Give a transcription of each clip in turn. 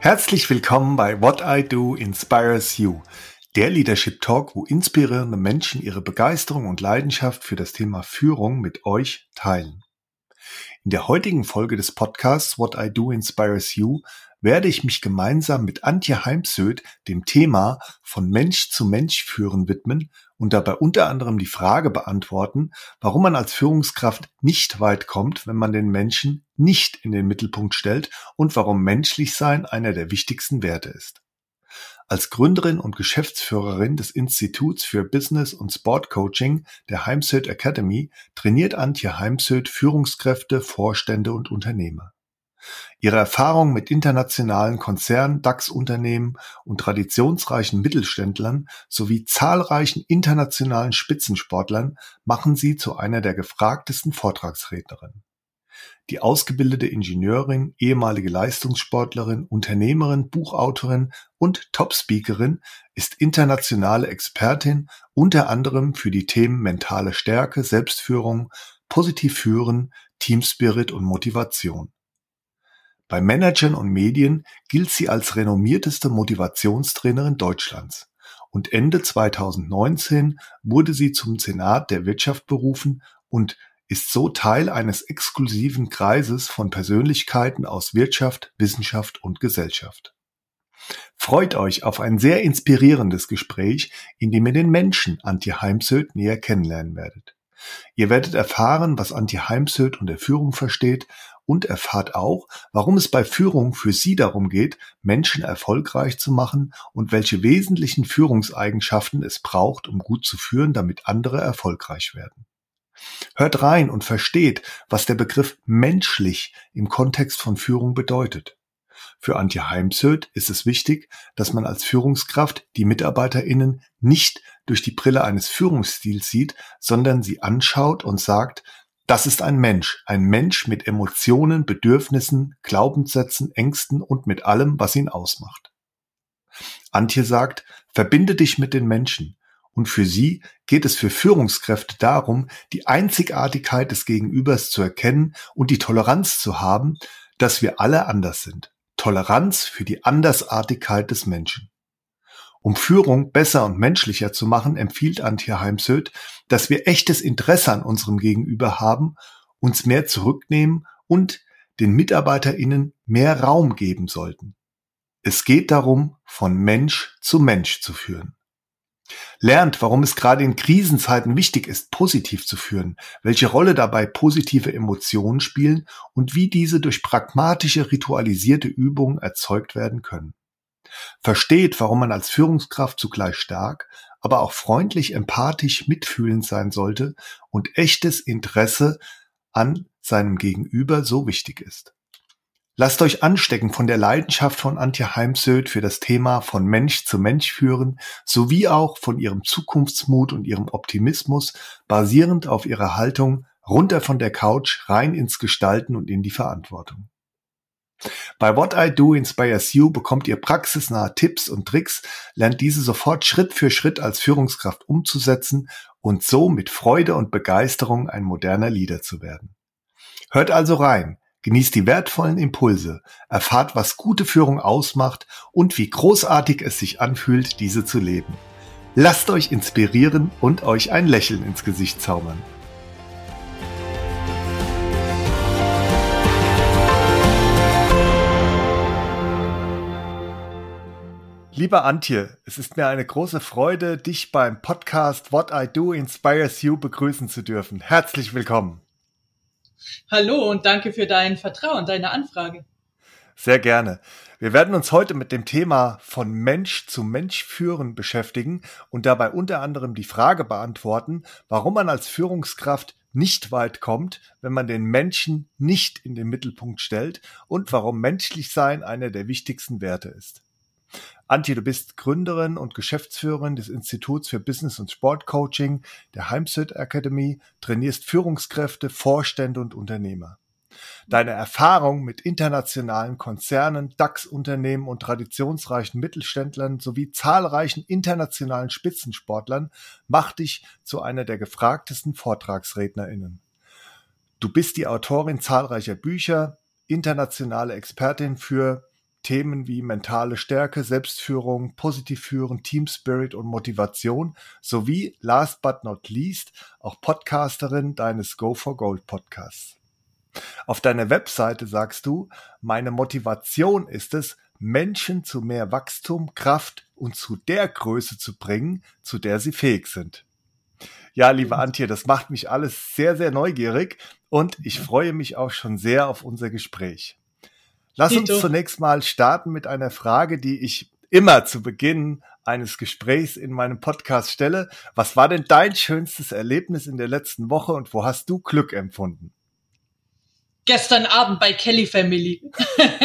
Herzlich willkommen bei What I Do Inspires You, der Leadership Talk, wo inspirierende Menschen ihre Begeisterung und Leidenschaft für das Thema Führung mit euch teilen. In der heutigen Folge des Podcasts What I Do Inspires You werde ich mich gemeinsam mit Antje Heimsöth dem Thema von Mensch zu Mensch führen widmen und dabei unter anderem die Frage beantworten, warum man als Führungskraft nicht weit kommt, wenn man den Menschen nicht in den Mittelpunkt stellt und warum menschlich sein einer der wichtigsten Werte ist. Als Gründerin und Geschäftsführerin des Instituts für Business und Sport Coaching der Heimsöth Academy trainiert Antje Heimsöth Führungskräfte, Vorstände und Unternehmer. Ihre Erfahrung mit internationalen Konzernen, DAX-Unternehmen und traditionsreichen Mittelständlern sowie zahlreichen internationalen Spitzensportlern machen sie zu einer der gefragtesten Vortragsrednerinnen. Die ausgebildete Ingenieurin, ehemalige Leistungssportlerin, Unternehmerin, Buchautorin und Top-Speakerin ist internationale Expertin unter anderem für die Themen mentale Stärke, Selbstführung, positiv führen, Teamspirit und Motivation. Bei Managern und Medien gilt sie als renommierteste Motivationstrainerin Deutschlands und Ende 2019 wurde sie zum Senat der Wirtschaft berufen und ist so Teil eines exklusiven Kreises von Persönlichkeiten aus Wirtschaft, Wissenschaft und Gesellschaft. Freut euch auf ein sehr inspirierendes Gespräch, in dem ihr den Menschen Antje Heimsöth näher kennenlernen werdet. Ihr werdet erfahren, was Antje Heimsöth unter Führung versteht und erfahrt auch, warum es bei Führung für sie darum geht, Menschen erfolgreich zu machen und welche wesentlichen Führungseigenschaften es braucht, um gut zu führen, damit andere erfolgreich werden. Hört rein und versteht, was der Begriff menschlich im Kontext von Führung bedeutet. Für Antje Heimsöth ist es wichtig, dass man als Führungskraft die MitarbeiterInnen nicht durch die Brille eines Führungsstils sieht, sondern sie anschaut und sagt, das ist ein Mensch, ein Mensch mit Emotionen, Bedürfnissen, Glaubenssätzen, Ängsten und mit allem, was ihn ausmacht. Antje sagt, verbinde dich mit den Menschen. Und für sie geht es für Führungskräfte darum, die Einzigartigkeit des Gegenübers zu erkennen und die Toleranz zu haben, dass wir alle anders sind. Toleranz für die Andersartigkeit des Menschen. Um Führung besser und menschlicher zu machen, empfiehlt Antje Heimsöth, dass wir echtes Interesse an unserem Gegenüber haben, uns mehr zurücknehmen und den MitarbeiterInnen mehr Raum geben sollten. Es geht darum, von Mensch zu Mensch zu führen. Lernt, warum es gerade in Krisenzeiten wichtig ist, positiv zu führen, welche Rolle dabei positive Emotionen spielen und wie diese durch pragmatische, ritualisierte Übungen erzeugt werden können versteht, warum man als Führungskraft zugleich stark, aber auch freundlich, empathisch, mitfühlend sein sollte und echtes Interesse an seinem Gegenüber so wichtig ist. Lasst euch anstecken von der Leidenschaft von Antje Heimsöth für das Thema von Mensch zu Mensch führen, sowie auch von ihrem Zukunftsmut und ihrem Optimismus, basierend auf ihrer Haltung runter von der Couch rein ins Gestalten und in die Verantwortung. Bei What I Do Inspires You bekommt ihr praxisnahe Tipps und Tricks, lernt diese sofort Schritt für Schritt als Führungskraft umzusetzen und so mit Freude und Begeisterung ein moderner Leader zu werden. Hört also rein, genießt die wertvollen Impulse, erfahrt, was gute Führung ausmacht und wie großartig es sich anfühlt, diese zu leben. Lasst euch inspirieren und euch ein Lächeln ins Gesicht zaubern. Lieber Antje, es ist mir eine große Freude, dich beim Podcast What I Do Inspires You begrüßen zu dürfen. Herzlich willkommen. Hallo und danke für dein Vertrauen, deine Anfrage. Sehr gerne. Wir werden uns heute mit dem Thema von Mensch zu Mensch führen beschäftigen und dabei unter anderem die Frage beantworten, warum man als Führungskraft nicht weit kommt, wenn man den Menschen nicht in den Mittelpunkt stellt und warum menschlich sein einer der wichtigsten Werte ist. Antje, du bist Gründerin und Geschäftsführerin des Instituts für Business und Sport Coaching der Heimsit Academy, trainierst Führungskräfte, Vorstände und Unternehmer. Deine Erfahrung mit internationalen Konzernen, DAX-Unternehmen und traditionsreichen Mittelständlern sowie zahlreichen internationalen Spitzensportlern macht dich zu einer der gefragtesten VortragsrednerInnen. Du bist die Autorin zahlreicher Bücher, internationale Expertin für Themen wie mentale Stärke, Selbstführung, positiv führen, Team Spirit und Motivation sowie last but not least auch Podcasterin deines Go for Gold Podcasts. Auf deiner Webseite sagst du, meine Motivation ist es, Menschen zu mehr Wachstum, Kraft und zu der Größe zu bringen, zu der sie fähig sind. Ja, liebe Antje, das macht mich alles sehr, sehr neugierig und ich freue mich auch schon sehr auf unser Gespräch. Lass uns zunächst mal starten mit einer Frage, die ich immer zu Beginn eines Gesprächs in meinem Podcast stelle. Was war denn dein schönstes Erlebnis in der letzten Woche und wo hast du Glück empfunden? Gestern Abend bei Kelly Family.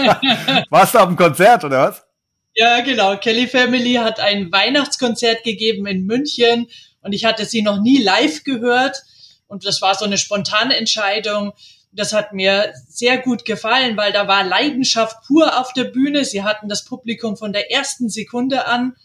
Warst du auf dem Konzert oder was? Ja, genau. Kelly Family hat ein Weihnachtskonzert gegeben in München und ich hatte sie noch nie live gehört und das war so eine spontane Entscheidung. Das hat mir sehr gut gefallen, weil da war Leidenschaft pur auf der Bühne. Sie hatten das Publikum von der ersten Sekunde an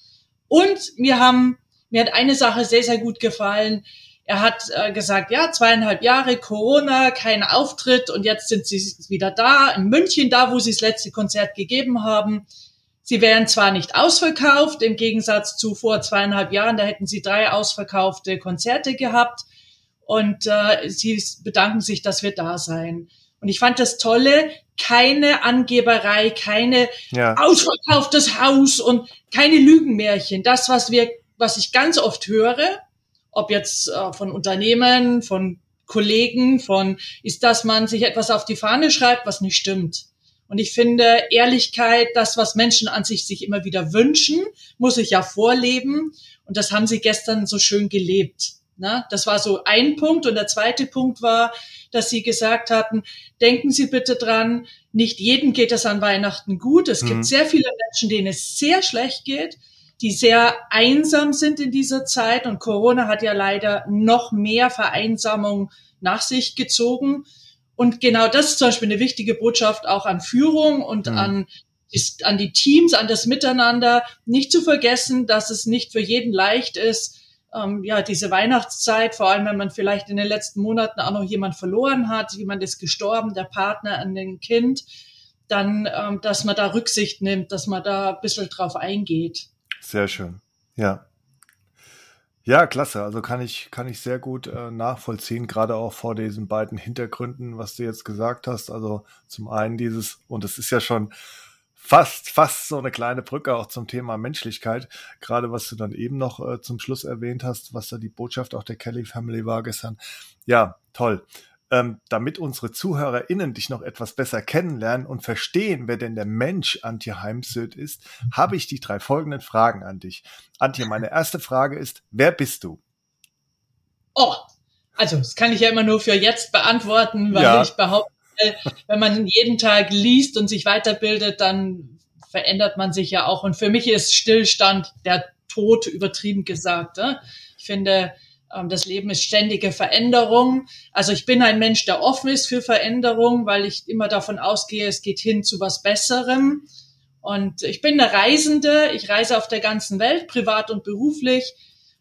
und mir haben mir hat eine Sache sehr sehr gut gefallen. Er hat äh, gesagt, ja, zweieinhalb Jahre Corona, kein Auftritt und jetzt sind sie wieder da, in München, da, wo sie das letzte Konzert gegeben haben. Sie wären zwar nicht ausverkauft, im Gegensatz zu vor zweieinhalb Jahren, da hätten sie drei ausverkaufte Konzerte gehabt und äh, sie bedanken sich, dass wir da sein. Und ich fand das Tolle, keine Angeberei, keine ja. ausverkauftes Haus und keine Lügenmärchen. Das, was wir, was ich ganz oft höre, ob jetzt äh, von Unternehmen, von Kollegen, von ist, dass man sich etwas auf die Fahne schreibt, was nicht stimmt. Und ich finde, Ehrlichkeit, das, was Menschen an sich sich immer wieder wünschen, muss ich ja vorleben. Und das haben sie gestern so schön gelebt. Na, das war so ein Punkt. Und der zweite Punkt war, dass sie gesagt hatten, denken Sie bitte dran, nicht jedem geht es an Weihnachten gut. Es mhm. gibt sehr viele Menschen, denen es sehr schlecht geht die sehr einsam sind in dieser Zeit. Und Corona hat ja leider noch mehr Vereinsamung nach sich gezogen. Und genau das ist zum Beispiel eine wichtige Botschaft auch an Führung und mhm. an ist an die Teams, an das Miteinander, nicht zu vergessen, dass es nicht für jeden leicht ist, ähm, ja, diese Weihnachtszeit, vor allem wenn man vielleicht in den letzten Monaten auch noch jemand verloren hat, jemand ist gestorben, der Partner an den Kind, dann, ähm, dass man da Rücksicht nimmt, dass man da ein bisschen drauf eingeht. Sehr schön. Ja. Ja, klasse. Also kann ich, kann ich sehr gut äh, nachvollziehen, gerade auch vor diesen beiden Hintergründen, was du jetzt gesagt hast. Also zum einen dieses, und es ist ja schon fast, fast so eine kleine Brücke auch zum Thema Menschlichkeit. Gerade was du dann eben noch äh, zum Schluss erwähnt hast, was da die Botschaft auch der Kelly Family war gestern. Ja, toll ähm, damit unsere ZuhörerInnen dich noch etwas besser kennenlernen und verstehen, wer denn der Mensch Antje Heimsöth ist, habe ich die drei folgenden Fragen an dich. Antje, meine erste Frage ist, wer bist du? Oh, also das kann ich ja immer nur für jetzt beantworten, weil ja. ich behaupte, wenn man jeden Tag liest und sich weiterbildet, dann verändert man sich ja auch. Und für mich ist Stillstand der Tod übertrieben gesagt. Ne? Ich finde, ähm, das Leben ist ständige Veränderung. Also ich bin ein Mensch, der offen ist für Veränderung, weil ich immer davon ausgehe, es geht hin zu was Besserem. Und ich bin eine Reisende. Ich reise auf der ganzen Welt, privat und beruflich.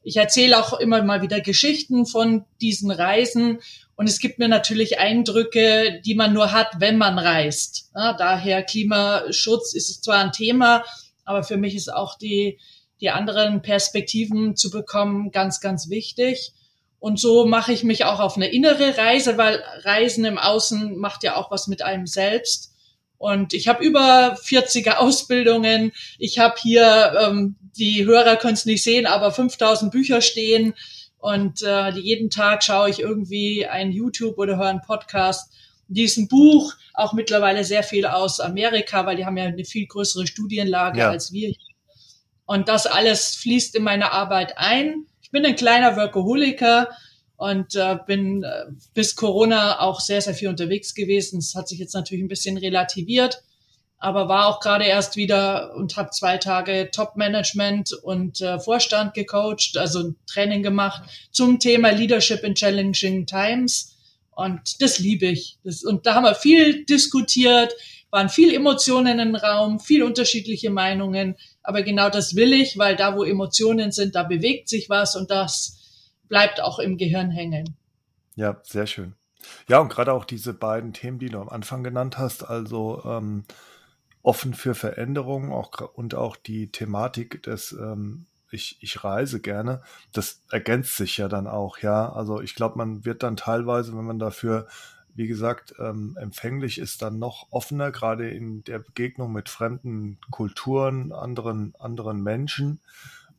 Ich erzähle auch immer mal wieder Geschichten von diesen Reisen. Und es gibt mir natürlich Eindrücke, die man nur hat, wenn man reist. Ja, daher Klimaschutz ist zwar ein Thema, aber für mich ist auch die die anderen Perspektiven zu bekommen, ganz, ganz wichtig. Und so mache ich mich auch auf eine innere Reise, weil Reisen im Außen macht ja auch was mit einem selbst. Und ich habe über 40er Ausbildungen. Ich habe hier, ähm, die Hörer können es nicht sehen, aber 5000 Bücher stehen. Und äh, jeden Tag schaue ich irgendwie ein YouTube oder höre einen Podcast. Diesen Buch auch mittlerweile sehr viel aus Amerika, weil die haben ja eine viel größere Studienlage ja. als wir und das alles fließt in meine Arbeit ein. Ich bin ein kleiner Workaholiker und äh, bin äh, bis Corona auch sehr, sehr viel unterwegs gewesen. Es hat sich jetzt natürlich ein bisschen relativiert, aber war auch gerade erst wieder und habe zwei Tage Top-Management und äh, Vorstand gecoacht, also ein Training gemacht zum Thema Leadership in Challenging Times. Und das liebe ich. Das, und da haben wir viel diskutiert, waren viel Emotionen im Raum, viel unterschiedliche Meinungen. Aber genau das will ich, weil da, wo Emotionen sind, da bewegt sich was und das bleibt auch im Gehirn hängen. Ja, sehr schön. Ja, und gerade auch diese beiden Themen, die du am Anfang genannt hast, also ähm, offen für Veränderungen auch, und auch die Thematik des ähm, ich, ich reise gerne, das ergänzt sich ja dann auch, ja. Also ich glaube, man wird dann teilweise, wenn man dafür, wie gesagt, ähm, empfänglich ist, dann noch offener, gerade in der Begegnung mit fremden Kulturen, anderen, anderen Menschen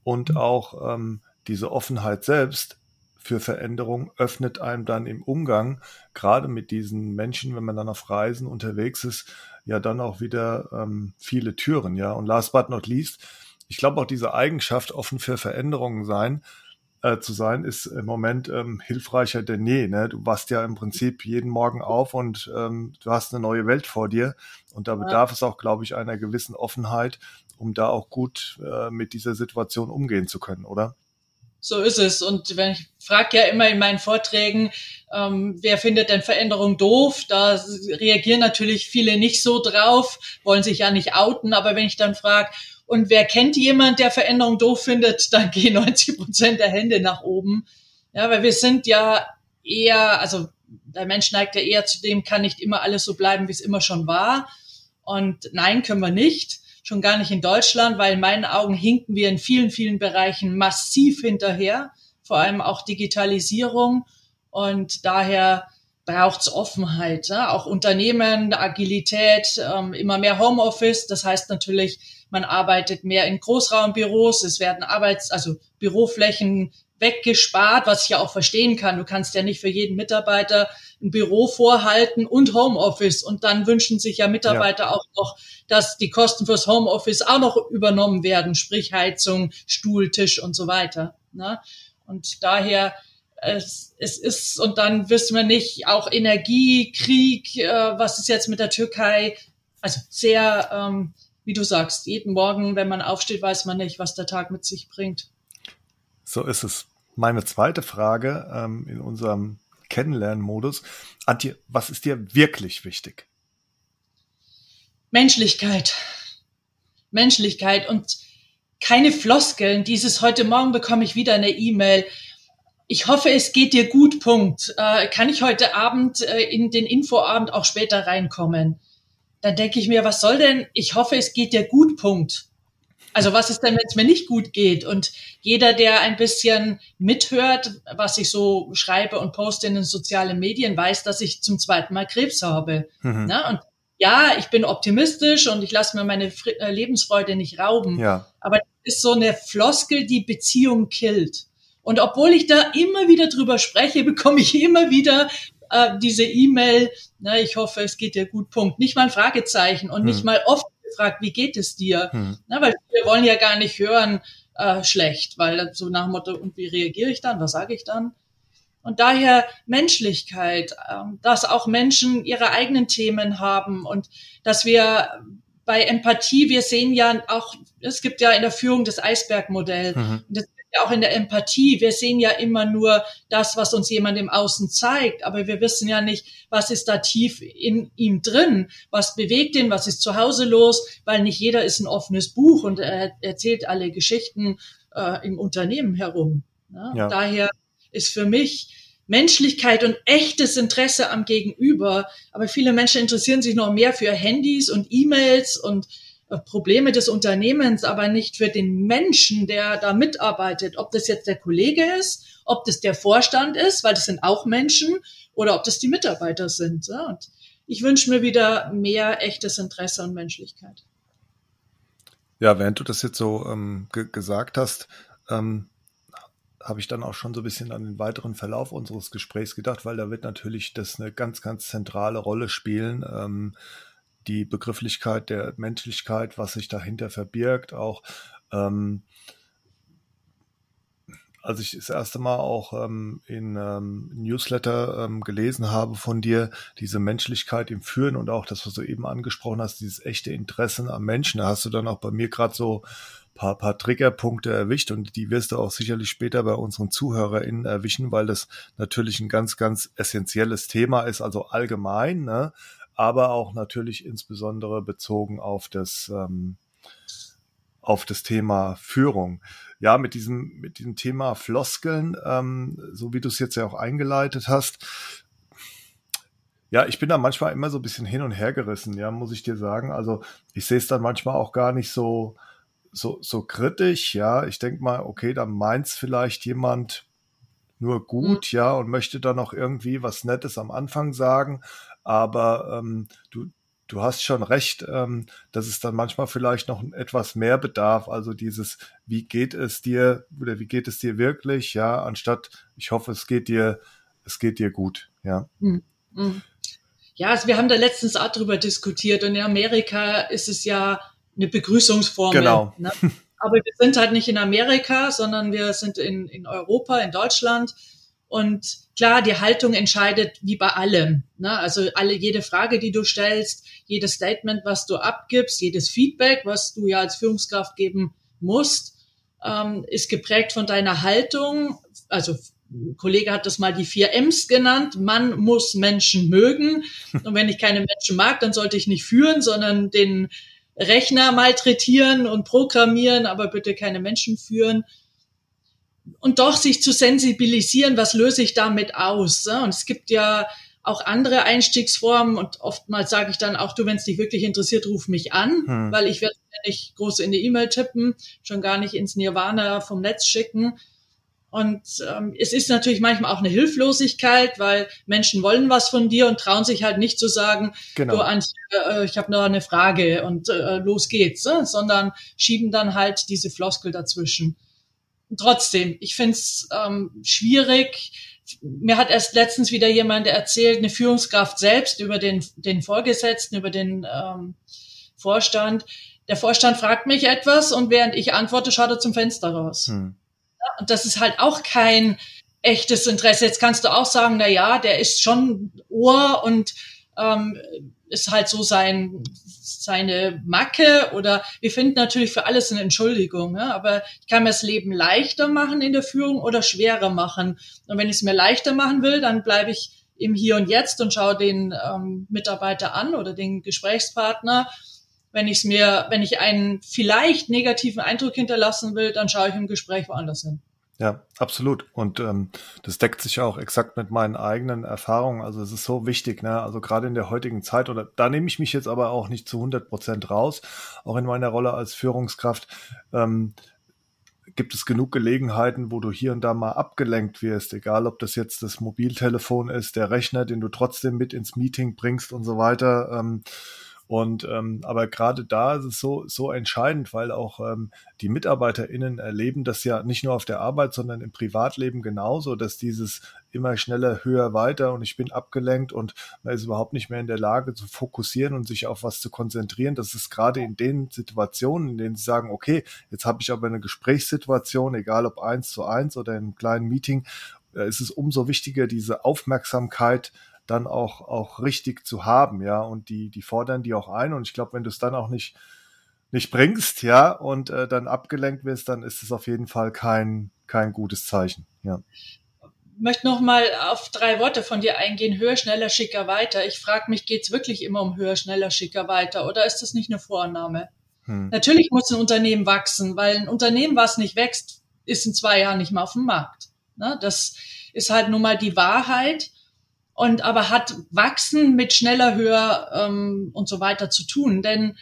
und auch ähm, diese Offenheit selbst für Veränderung öffnet einem dann im Umgang, gerade mit diesen Menschen, wenn man dann auf Reisen unterwegs ist, ja dann auch wieder ähm, viele Türen, ja. Und last but not least, ich glaube auch diese Eigenschaft, offen für Veränderungen sein, äh, zu sein, ist im Moment ähm, hilfreicher denn je. Ne? Du wachst ja im Prinzip jeden Morgen auf und ähm, du hast eine neue Welt vor dir. Und da bedarf ja. es auch, glaube ich, einer gewissen Offenheit, um da auch gut äh, mit dieser Situation umgehen zu können, oder? So ist es. Und wenn ich frage ja immer in meinen Vorträgen, ähm, wer findet denn Veränderung doof? Da reagieren natürlich viele nicht so drauf, wollen sich ja nicht outen. Aber wenn ich dann frage, und wer kennt jemand, der Veränderung doof findet, dann gehen 90 Prozent der Hände nach oben. Ja, weil wir sind ja eher, also der Mensch neigt ja eher zu dem, kann nicht immer alles so bleiben, wie es immer schon war. Und nein, können wir nicht. Schon gar nicht in Deutschland, weil in meinen Augen hinken wir in vielen, vielen Bereichen massiv hinterher. Vor allem auch Digitalisierung. Und daher braucht's Offenheit. Ja? Auch Unternehmen, Agilität, ähm, immer mehr Homeoffice. Das heißt natürlich, man arbeitet mehr in Großraumbüros, es werden Arbeits-, also Büroflächen weggespart, was ich ja auch verstehen kann. Du kannst ja nicht für jeden Mitarbeiter ein Büro vorhalten und Homeoffice. Und dann wünschen sich ja Mitarbeiter ja. auch noch, dass die Kosten fürs Homeoffice auch noch übernommen werden, sprich Heizung, Stuhl, Tisch und so weiter. Ne? Und daher es, es ist, und dann wissen wir nicht, auch Energie, Krieg, äh, was ist jetzt mit der Türkei? Also sehr ähm, wie du sagst, jeden Morgen, wenn man aufsteht, weiß man nicht, was der Tag mit sich bringt. So ist es. Meine zweite Frage ähm, in unserem Kennenlernmodus. Antje, was ist dir wirklich wichtig? Menschlichkeit. Menschlichkeit und keine Floskeln. Dieses heute Morgen bekomme ich wieder eine E-Mail. Ich hoffe, es geht dir gut. Punkt. Äh, kann ich heute Abend äh, in den Infoabend auch später reinkommen? dann denke ich mir, was soll denn, ich hoffe, es geht dir gut, Punkt. Also was ist denn, wenn es mir nicht gut geht? Und jeder, der ein bisschen mithört, was ich so schreibe und poste in den sozialen Medien, weiß, dass ich zum zweiten Mal Krebs habe. Mhm. Na, und ja, ich bin optimistisch und ich lasse mir meine äh, Lebensfreude nicht rauben. Ja. Aber das ist so eine Floskel, die Beziehung killt. Und obwohl ich da immer wieder drüber spreche, bekomme ich immer wieder äh, diese E-Mail, na, ich hoffe, es geht dir gut, Punkt. Nicht mal ein Fragezeichen und hm. nicht mal oft gefragt, wie geht es dir? Hm. Na, weil wir wollen ja gar nicht hören, äh, schlecht, weil so nach dem Motto, und wie reagiere ich dann, was sage ich dann? Und daher Menschlichkeit, ähm, dass auch Menschen ihre eigenen Themen haben und dass wir bei Empathie, wir sehen ja auch, es gibt ja in der Führung das Eisbergmodell. Mhm. Das auch in der Empathie. Wir sehen ja immer nur das, was uns jemand im Außen zeigt, aber wir wissen ja nicht, was ist da tief in ihm drin, was bewegt ihn, was ist zu Hause los, weil nicht jeder ist ein offenes Buch und er erzählt alle Geschichten äh, im Unternehmen herum. Ne? Ja. Daher ist für mich Menschlichkeit und echtes Interesse am Gegenüber. Aber viele Menschen interessieren sich noch mehr für Handys und E-Mails und Probleme des Unternehmens, aber nicht für den Menschen, der da mitarbeitet. Ob das jetzt der Kollege ist, ob das der Vorstand ist, weil das sind auch Menschen, oder ob das die Mitarbeiter sind. Und ich wünsche mir wieder mehr echtes Interesse und Menschlichkeit. Ja, während du das jetzt so ähm, ge gesagt hast, ähm, habe ich dann auch schon so ein bisschen an den weiteren Verlauf unseres Gesprächs gedacht, weil da wird natürlich das eine ganz, ganz zentrale Rolle spielen. Ähm, die Begrifflichkeit der Menschlichkeit, was sich dahinter verbirgt, auch ähm, als ich das erste Mal auch ähm, in ähm, Newsletter ähm, gelesen habe von dir, diese Menschlichkeit im Führen und auch das, was du eben angesprochen hast, dieses echte Interessen am Menschen, da hast du dann auch bei mir gerade so paar, paar Triggerpunkte erwischt und die wirst du auch sicherlich später bei unseren ZuhörerInnen erwischen, weil das natürlich ein ganz, ganz essentielles Thema ist, also allgemein, ne? Aber auch natürlich insbesondere bezogen auf das, ähm, auf das Thema Führung. Ja, mit diesem, mit diesem Thema Floskeln, ähm, so wie du es jetzt ja auch eingeleitet hast, Ja, ich bin da manchmal immer so ein bisschen hin und her gerissen, ja, muss ich dir sagen. Also ich sehe es dann manchmal auch gar nicht so, so, so kritisch, ja. Ich denke mal, okay, da meint's vielleicht jemand nur gut, mhm. ja, und möchte dann noch irgendwie was Nettes am Anfang sagen. Aber ähm, du, du hast schon recht, ähm, dass es dann manchmal vielleicht noch etwas mehr bedarf. Also dieses, wie geht es dir oder wie geht es dir wirklich, ja, anstatt, ich hoffe, es geht dir, es geht dir gut, ja. Mhm. Ja, also wir haben da letztens auch drüber diskutiert und in Amerika ist es ja eine Begrüßungsformel. Genau. Ne? Aber wir sind halt nicht in Amerika, sondern wir sind in, in Europa, in Deutschland. Und klar, die Haltung entscheidet wie bei allem. Ne? Also alle, jede Frage, die du stellst, jedes Statement, was du abgibst, jedes Feedback, was du ja als Führungskraft geben musst, ähm, ist geprägt von deiner Haltung. Also ein Kollege hat das mal die vier M's genannt. Man muss Menschen mögen. Und wenn ich keine Menschen mag, dann sollte ich nicht führen, sondern den Rechner malträtieren und programmieren, aber bitte keine Menschen führen. Und doch sich zu sensibilisieren, was löse ich damit aus? Und es gibt ja auch andere Einstiegsformen und oftmals sage ich dann auch, du, wenn es dich wirklich interessiert, ruf mich an, hm. weil ich werde nicht groß in die E-Mail tippen, schon gar nicht ins Nirvana vom Netz schicken, und ähm, es ist natürlich manchmal auch eine Hilflosigkeit, weil Menschen wollen was von dir und trauen sich halt nicht zu sagen, genau. du Antje, äh, ich habe noch eine Frage und äh, los geht's, äh, sondern schieben dann halt diese Floskel dazwischen. Trotzdem, ich find's ähm, schwierig. Mir hat erst letztens wieder jemand erzählt, eine Führungskraft selbst über den, den Vorgesetzten, über den ähm, Vorstand. Der Vorstand fragt mich etwas und während ich antworte, schaut er zum Fenster raus. Hm. Und das ist halt auch kein echtes Interesse. Jetzt kannst du auch sagen, na ja, der ist schon Ohr und ähm, ist halt so sein seine Macke oder wir finden natürlich für alles eine Entschuldigung, ja? aber ich kann mir das Leben leichter machen in der Führung oder schwerer machen. Und wenn ich es mir leichter machen will, dann bleibe ich im Hier und Jetzt und schaue den ähm, Mitarbeiter an oder den Gesprächspartner wenn ich es mir, wenn ich einen vielleicht negativen Eindruck hinterlassen will, dann schaue ich im Gespräch woanders hin. Ja, absolut. Und ähm, das deckt sich auch exakt mit meinen eigenen Erfahrungen. Also es ist so wichtig, ne? Also gerade in der heutigen Zeit, oder da nehme ich mich jetzt aber auch nicht zu 100 Prozent raus, auch in meiner Rolle als Führungskraft. Ähm, gibt es genug Gelegenheiten, wo du hier und da mal abgelenkt wirst, egal ob das jetzt das Mobiltelefon ist, der Rechner, den du trotzdem mit ins Meeting bringst und so weiter. Ähm, und ähm, aber gerade da ist es so so entscheidend, weil auch ähm, die MitarbeiterInnen erleben das ja nicht nur auf der Arbeit, sondern im Privatleben genauso, dass dieses immer schneller, höher, weiter und ich bin abgelenkt und man ist überhaupt nicht mehr in der Lage zu fokussieren und sich auf was zu konzentrieren. Das ist gerade in den Situationen, in denen sie sagen, okay, jetzt habe ich aber eine Gesprächssituation, egal ob eins zu eins oder in einem kleinen Meeting, äh, ist es umso wichtiger, diese Aufmerksamkeit dann auch, auch richtig zu haben, ja, und die, die fordern die auch ein und ich glaube, wenn du es dann auch nicht, nicht bringst, ja, und äh, dann abgelenkt wirst, dann ist es auf jeden Fall kein, kein gutes Zeichen, ja. Ich möchte noch mal auf drei Worte von dir eingehen. Höher, schneller, schicker, weiter. Ich frage mich, geht's wirklich immer um höher, schneller, schicker, weiter oder ist das nicht eine Vorannahme? Hm. Natürlich muss ein Unternehmen wachsen, weil ein Unternehmen, was nicht wächst, ist in zwei Jahren nicht mehr auf dem Markt. Ne? Das ist halt nun mal die Wahrheit und aber hat wachsen mit schneller, höher ähm, und so weiter zu tun. Denn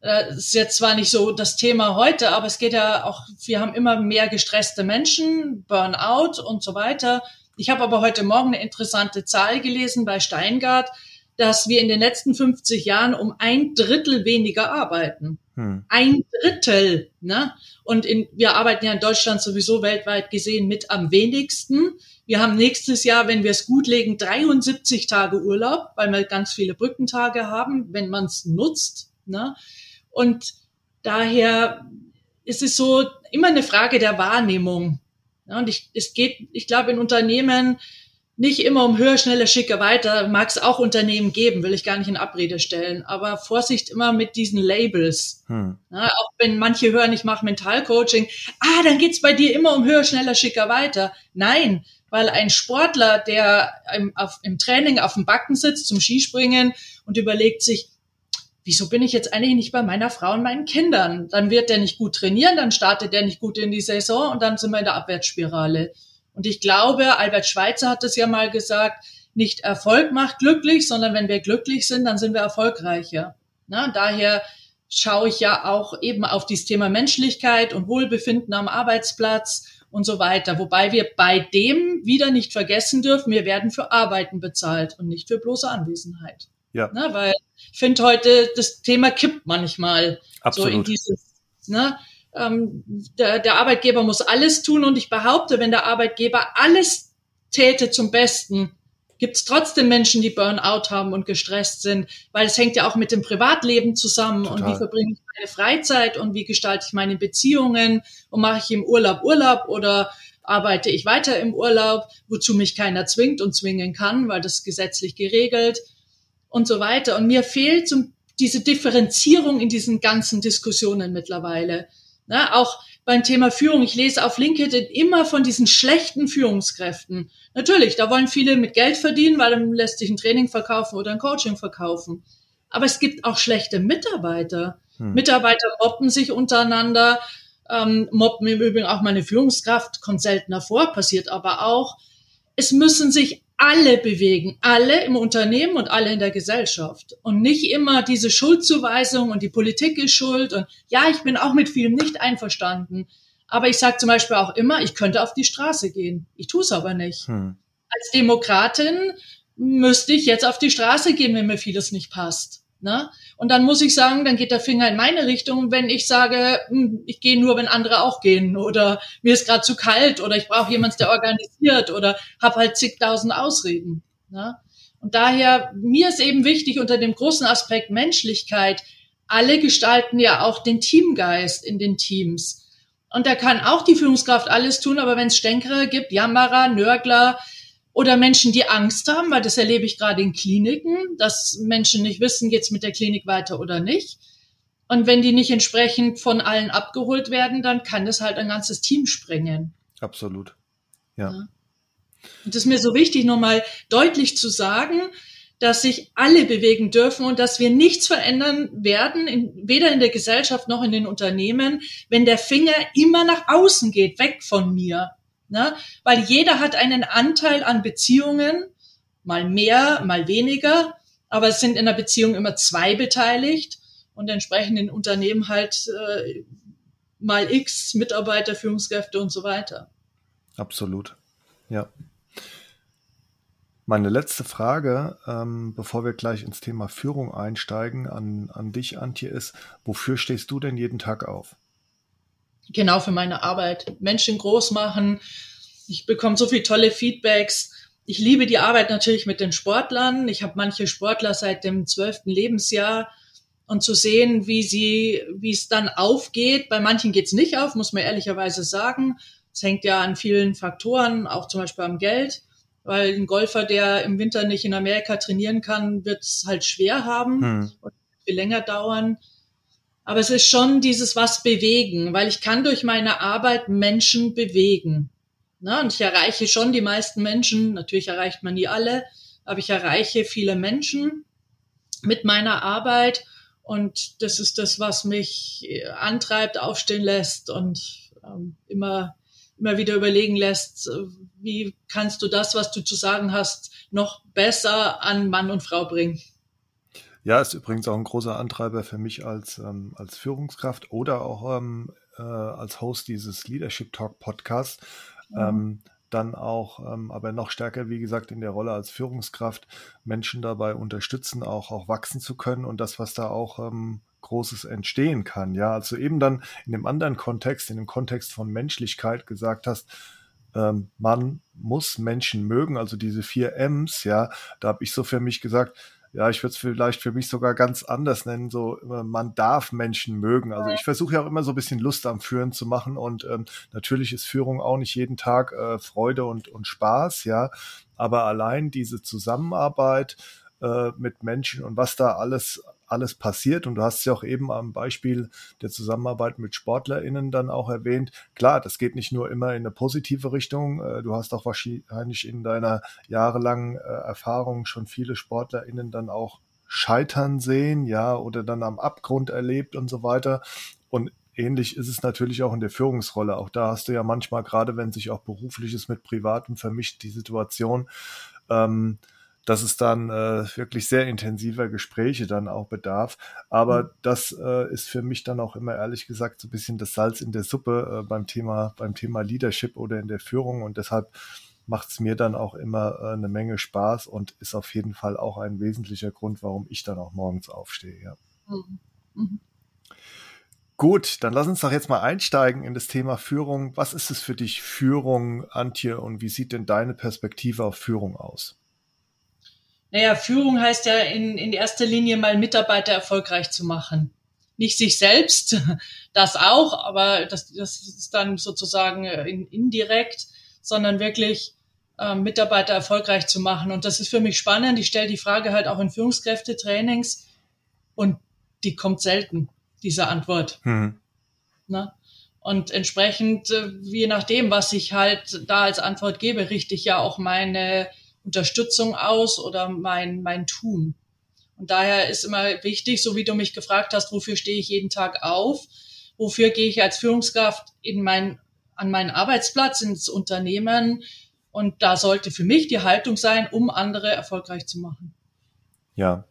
äh, ist jetzt zwar nicht so das Thema heute, aber es geht ja auch, wir haben immer mehr gestresste Menschen, Burnout und so weiter. Ich habe aber heute Morgen eine interessante Zahl gelesen bei Steingart, dass wir in den letzten 50 Jahren um ein Drittel weniger arbeiten. Hm. Ein Drittel. Ne? Und in, wir arbeiten ja in Deutschland sowieso weltweit gesehen mit am wenigsten. Wir haben nächstes Jahr, wenn wir es gut legen, 73 Tage Urlaub, weil wir ganz viele Brückentage haben, wenn man es nutzt. Ne? Und daher ist es so immer eine Frage der Wahrnehmung. Ja, und ich, es geht, ich glaube, in Unternehmen nicht immer um höher, schneller, schicker, weiter. Mag es auch Unternehmen geben, will ich gar nicht in Abrede stellen. Aber Vorsicht immer mit diesen Labels. Hm. Ja, auch wenn manche hören, ich mache Mentalcoaching. Ah, dann geht's bei dir immer um höher, schneller, schicker, weiter. Nein, weil ein Sportler, der im, auf, im Training auf dem Backen sitzt zum Skispringen und überlegt sich, wieso bin ich jetzt eigentlich nicht bei meiner Frau und meinen Kindern? Dann wird der nicht gut trainieren, dann startet der nicht gut in die Saison und dann sind wir in der Abwärtsspirale. Und ich glaube, Albert Schweitzer hat es ja mal gesagt, nicht Erfolg macht glücklich, sondern wenn wir glücklich sind, dann sind wir erfolgreicher. Na, daher schaue ich ja auch eben auf dieses Thema Menschlichkeit und Wohlbefinden am Arbeitsplatz und so weiter. Wobei wir bei dem wieder nicht vergessen dürfen, wir werden für Arbeiten bezahlt und nicht für bloße Anwesenheit. Ja. Na, weil ich finde heute, das Thema kippt manchmal Absolut. so in dieses, ne, ähm, der, der Arbeitgeber muss alles tun und ich behaupte, wenn der Arbeitgeber alles täte zum Besten, gibt es trotzdem Menschen, die Burnout haben und gestresst sind, weil es hängt ja auch mit dem Privatleben zusammen Total. und wie verbringe ich meine Freizeit und wie gestalte ich meine Beziehungen und mache ich im Urlaub Urlaub oder arbeite ich weiter im Urlaub, wozu mich keiner zwingt und zwingen kann, weil das gesetzlich geregelt und so weiter. Und mir fehlt so diese Differenzierung in diesen ganzen Diskussionen mittlerweile. Na, auch beim Thema Führung. Ich lese auf LinkedIn immer von diesen schlechten Führungskräften. Natürlich, da wollen viele mit Geld verdienen, weil dann lässt sich ein Training verkaufen oder ein Coaching verkaufen. Aber es gibt auch schlechte Mitarbeiter. Hm. Mitarbeiter mobben sich untereinander, ähm, mobben im Übrigen auch meine Führungskraft, kommt seltener vor, passiert aber auch. Es müssen sich alle bewegen, alle im Unternehmen und alle in der Gesellschaft. Und nicht immer diese Schuldzuweisung und die Politik ist schuld und ja, ich bin auch mit vielem nicht einverstanden. Aber ich sage zum Beispiel auch immer, ich könnte auf die Straße gehen. Ich tue es aber nicht. Hm. Als Demokratin müsste ich jetzt auf die Straße gehen, wenn mir vieles nicht passt. Ne? Und dann muss ich sagen, dann geht der Finger in meine Richtung, wenn ich sage, hm, ich gehe nur, wenn andere auch gehen oder mir ist gerade zu kalt oder ich brauche jemanden, der organisiert oder habe halt zigtausend Ausreden. Ne? Und daher, mir ist eben wichtig unter dem großen Aspekt Menschlichkeit, alle gestalten ja auch den Teamgeist in den Teams. Und da kann auch die Führungskraft alles tun, aber wenn es Stänkere gibt, Jammerer, Nörgler, oder Menschen, die Angst haben, weil das erlebe ich gerade in Kliniken, dass Menschen nicht wissen, geht's mit der Klinik weiter oder nicht. Und wenn die nicht entsprechend von allen abgeholt werden, dann kann das halt ein ganzes Team sprengen. Absolut. Ja. ja. Und es ist mir so wichtig, nochmal deutlich zu sagen, dass sich alle bewegen dürfen und dass wir nichts verändern werden, in, weder in der Gesellschaft noch in den Unternehmen, wenn der Finger immer nach außen geht, weg von mir. Ne? Weil jeder hat einen Anteil an Beziehungen, mal mehr, mal weniger, aber es sind in der Beziehung immer zwei beteiligt und entsprechend in Unternehmen halt äh, mal X Mitarbeiter, Führungskräfte und so weiter. Absolut, ja. Meine letzte Frage, ähm, bevor wir gleich ins Thema Führung einsteigen, an, an dich, Antje, ist, wofür stehst du denn jeden Tag auf? Genau für meine Arbeit. Menschen groß machen. Ich bekomme so viele tolle Feedbacks. Ich liebe die Arbeit natürlich mit den Sportlern. Ich habe manche Sportler seit dem zwölften Lebensjahr und zu sehen, wie sie, wie es dann aufgeht. Bei manchen geht es nicht auf, muss man ehrlicherweise sagen. Es hängt ja an vielen Faktoren, auch zum Beispiel am Geld, weil ein Golfer, der im Winter nicht in Amerika trainieren kann, wird es halt schwer haben hm. und viel länger dauern. Aber es ist schon dieses was bewegen, weil ich kann durch meine Arbeit Menschen bewegen. Na, und ich erreiche schon die meisten Menschen. Natürlich erreicht man nie alle, aber ich erreiche viele Menschen mit meiner Arbeit. Und das ist das, was mich äh, antreibt, aufstehen lässt und ähm, immer, immer wieder überlegen lässt, äh, wie kannst du das, was du zu sagen hast, noch besser an Mann und Frau bringen. Ja, ist übrigens auch ein großer Antreiber für mich als, ähm, als Führungskraft oder auch ähm, äh, als Host dieses Leadership Talk Podcast. Mhm. Ähm, dann auch, ähm, aber noch stärker, wie gesagt, in der Rolle als Führungskraft Menschen dabei unterstützen, auch, auch wachsen zu können und das, was da auch ähm, Großes entstehen kann. Ja, also eben dann in dem anderen Kontext, in dem Kontext von Menschlichkeit gesagt hast, man muss Menschen mögen, also diese vier M's, ja, da habe ich so für mich gesagt, ja, ich würde es vielleicht für mich sogar ganz anders nennen, so man darf Menschen mögen. Also ich versuche ja auch immer so ein bisschen Lust am Führen zu machen und ähm, natürlich ist Führung auch nicht jeden Tag äh, Freude und, und Spaß, ja, aber allein diese Zusammenarbeit äh, mit Menschen und was da alles alles passiert. Und du hast es ja auch eben am Beispiel der Zusammenarbeit mit SportlerInnen dann auch erwähnt. Klar, das geht nicht nur immer in eine positive Richtung. Äh, du hast auch wahrscheinlich in deiner jahrelangen äh, Erfahrung schon viele SportlerInnen dann auch scheitern sehen, ja, oder dann am Abgrund erlebt und so weiter. Und ähnlich ist es natürlich auch in der Führungsrolle. Auch da hast du ja manchmal, gerade wenn sich auch berufliches mit Privatem vermischt, die Situation, ähm, dass es dann äh, wirklich sehr intensiver Gespräche dann auch bedarf. Aber mhm. das äh, ist für mich dann auch immer ehrlich gesagt so ein bisschen das Salz in der Suppe äh, beim Thema beim Thema Leadership oder in der Führung und deshalb macht es mir dann auch immer äh, eine Menge Spaß und ist auf jeden Fall auch ein wesentlicher Grund, warum ich dann auch morgens aufstehe. Ja. Mhm. Mhm. Gut, dann lass uns doch jetzt mal einsteigen in das Thema Führung. Was ist es für dich Führung, Antje, und wie sieht denn deine Perspektive auf Führung aus? Naja, Führung heißt ja in, in erster Linie mal Mitarbeiter erfolgreich zu machen. Nicht sich selbst, das auch, aber das, das ist dann sozusagen äh, in, indirekt, sondern wirklich äh, Mitarbeiter erfolgreich zu machen. Und das ist für mich spannend. Ich stelle die Frage halt auch in Führungskräftetrainings und die kommt selten diese Antwort. Mhm. Ne? Und entsprechend, äh, je nachdem, was ich halt da als Antwort gebe, richte ich ja auch meine Unterstützung aus oder mein, mein Tun. Und daher ist immer wichtig, so wie du mich gefragt hast, wofür stehe ich jeden Tag auf? Wofür gehe ich als Führungskraft in mein, an meinen Arbeitsplatz, ins Unternehmen? Und da sollte für mich die Haltung sein, um andere erfolgreich zu machen. Ja,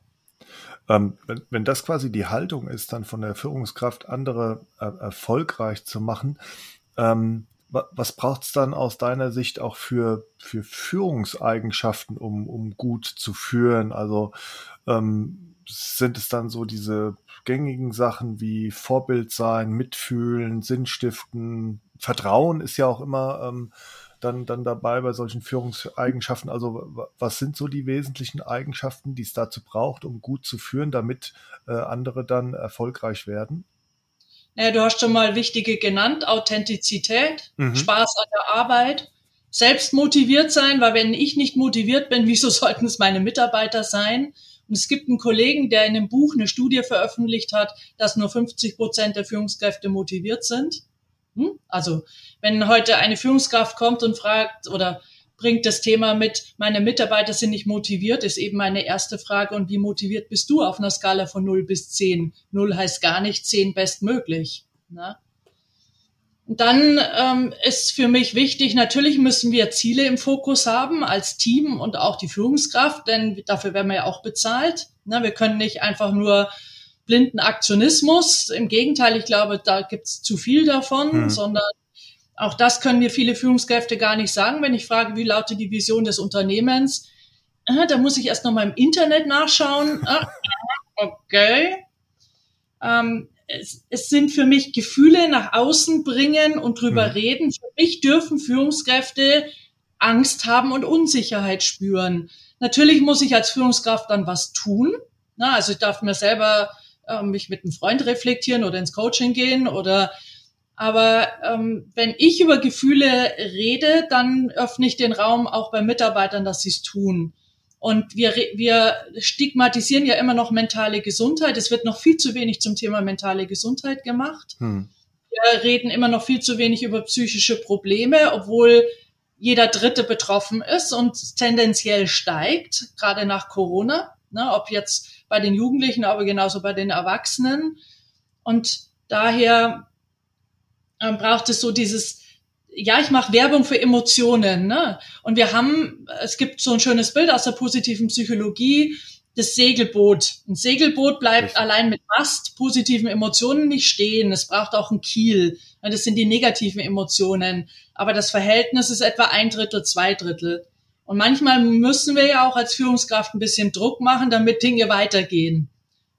ähm, wenn, wenn das quasi die Haltung ist, dann von der Führungskraft andere äh, erfolgreich zu machen, ähm, was braucht es dann aus deiner Sicht auch für, für Führungseigenschaften, um, um gut zu führen? Also ähm, sind es dann so diese gängigen Sachen wie Vorbild sein, mitfühlen, Sinnstiften, Vertrauen ist ja auch immer ähm, dann, dann dabei bei solchen Führungseigenschaften? Also was sind so die wesentlichen Eigenschaften, die es dazu braucht, um gut zu führen, damit äh, andere dann erfolgreich werden? Ja, du hast schon mal wichtige genannt, Authentizität, mhm. Spaß an der Arbeit, selbst motiviert sein, weil wenn ich nicht motiviert bin, wieso sollten es meine Mitarbeiter sein? Und es gibt einen Kollegen, der in einem Buch eine Studie veröffentlicht hat, dass nur 50 Prozent der Führungskräfte motiviert sind. Hm? Also wenn heute eine Führungskraft kommt und fragt oder bringt das Thema mit, meine Mitarbeiter sind nicht motiviert, ist eben meine erste Frage. Und wie motiviert bist du auf einer Skala von 0 bis 10? 0 heißt gar nicht, 10 bestmöglich. Ne? Dann ähm, ist für mich wichtig, natürlich müssen wir Ziele im Fokus haben als Team und auch die Führungskraft, denn dafür werden wir ja auch bezahlt. Ne? Wir können nicht einfach nur blinden Aktionismus. Im Gegenteil, ich glaube, da gibt's zu viel davon, hm. sondern auch das können mir viele Führungskräfte gar nicht sagen, wenn ich frage, wie lautet die Vision des Unternehmens. Da muss ich erst noch mal im Internet nachschauen. Ah, okay. Ähm, es, es, sind für mich Gefühle nach außen bringen und drüber hm. reden. Für mich dürfen Führungskräfte Angst haben und Unsicherheit spüren. Natürlich muss ich als Führungskraft dann was tun. Na, also ich darf mir selber äh, mich mit einem Freund reflektieren oder ins Coaching gehen oder aber ähm, wenn ich über Gefühle rede, dann öffne ich den Raum auch bei Mitarbeitern, dass sie es tun. Und wir, wir stigmatisieren ja immer noch mentale Gesundheit. Es wird noch viel zu wenig zum Thema mentale Gesundheit gemacht. Hm. Wir reden immer noch viel zu wenig über psychische Probleme, obwohl jeder Dritte betroffen ist und tendenziell steigt, gerade nach Corona. Ne, ob jetzt bei den Jugendlichen, aber genauso bei den Erwachsenen. Und daher ähm, braucht es so dieses, ja, ich mache Werbung für Emotionen. Ne? Und wir haben, es gibt so ein schönes Bild aus der positiven Psychologie, das Segelboot. Ein Segelboot bleibt Richtig. allein mit Mast, positiven Emotionen nicht stehen. Es braucht auch ein Kiel. Das sind die negativen Emotionen. Aber das Verhältnis ist etwa ein Drittel, zwei Drittel. Und manchmal müssen wir ja auch als Führungskraft ein bisschen Druck machen, damit Dinge weitergehen.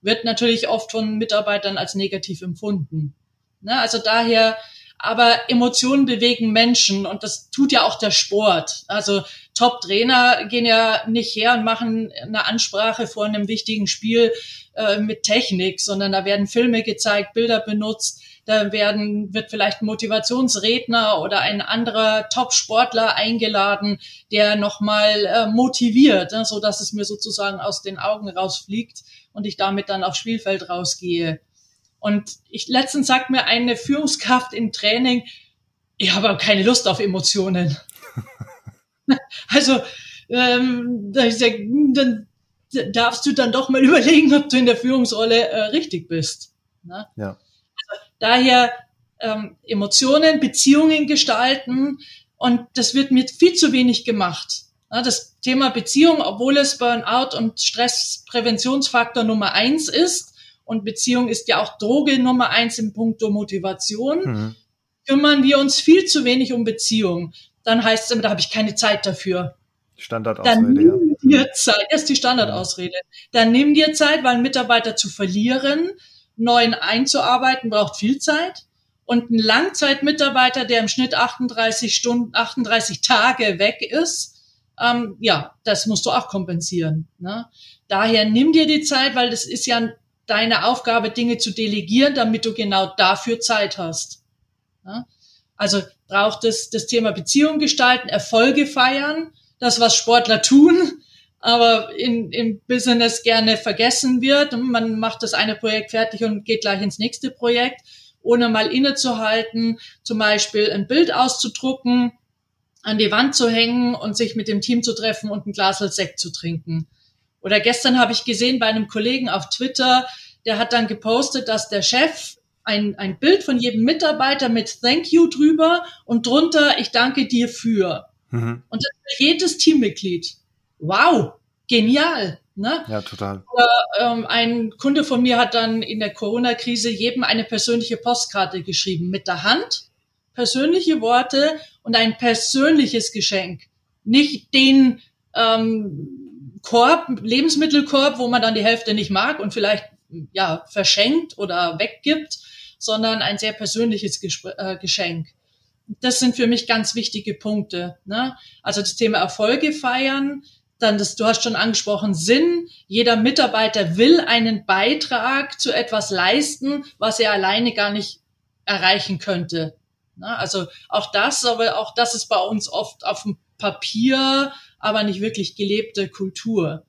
Wird natürlich oft von Mitarbeitern als negativ empfunden. Ne? Also daher, aber Emotionen bewegen Menschen und das tut ja auch der Sport. Also Top-Trainer gehen ja nicht her und machen eine Ansprache vor einem wichtigen Spiel äh, mit Technik, sondern da werden Filme gezeigt, Bilder benutzt, da werden, wird vielleicht ein Motivationsredner oder ein anderer Top-Sportler eingeladen, der nochmal äh, motiviert, ne, so dass es mir sozusagen aus den Augen rausfliegt und ich damit dann aufs Spielfeld rausgehe. Und ich letztens sagt mir eine Führungskraft im Training, ich habe keine Lust auf Emotionen. also ähm, dann darfst du dann doch mal überlegen, ob du in der Führungsrolle äh, richtig bist. Ne? Ja. Also, daher ähm, Emotionen, Beziehungen gestalten und das wird mir viel zu wenig gemacht. Das Thema Beziehung, obwohl es Burnout und Stresspräventionsfaktor Nummer eins ist, und Beziehung ist ja auch Droge Nummer eins im Punkto Motivation, mhm. kümmern wir uns viel zu wenig um Beziehung. Dann heißt es immer, da habe ich keine Zeit dafür. Standardausrede, ja. Dir Zeit, das ist die Standardausrede. Dann nimm dir Zeit, weil ein Mitarbeiter zu verlieren, neuen einzuarbeiten, braucht viel Zeit. Und ein Langzeitmitarbeiter, der im Schnitt 38 Stunden, 38 Tage weg ist, ähm, ja, das musst du auch kompensieren. Ne? Daher nimm dir die Zeit, weil das ist ja deine Aufgabe, Dinge zu delegieren, damit du genau dafür Zeit hast. Ne? Also braucht es das Thema Beziehung gestalten, Erfolge feiern, das, was Sportler tun, aber in, im Business gerne vergessen wird. Man macht das eine Projekt fertig und geht gleich ins nächste Projekt, ohne mal innezuhalten, zum Beispiel ein Bild auszudrucken, an die Wand zu hängen und sich mit dem Team zu treffen und ein Glas Sekt zu trinken. Oder gestern habe ich gesehen bei einem Kollegen auf Twitter, der hat dann gepostet, dass der Chef ein, ein Bild von jedem Mitarbeiter mit Thank you drüber und drunter Ich danke dir für. Mhm. Und das für jedes Teammitglied. Wow, genial. Ne? Ja, total. Oder, ähm, ein Kunde von mir hat dann in der Corona-Krise jedem eine persönliche Postkarte geschrieben mit der Hand, persönliche Worte und ein persönliches Geschenk. Nicht den ähm, Korb, Lebensmittelkorb, wo man dann die Hälfte nicht mag und vielleicht ja verschenkt oder weggibt, sondern ein sehr persönliches Gespr äh, Geschenk das sind für mich ganz wichtige Punkte. Ne? Also das Thema Erfolge feiern, dann das, du hast schon angesprochen, Sinn. Jeder Mitarbeiter will einen Beitrag zu etwas leisten, was er alleine gar nicht erreichen könnte. Ne? Also auch das, aber auch das ist bei uns oft auf dem Papier, aber nicht wirklich gelebte Kultur.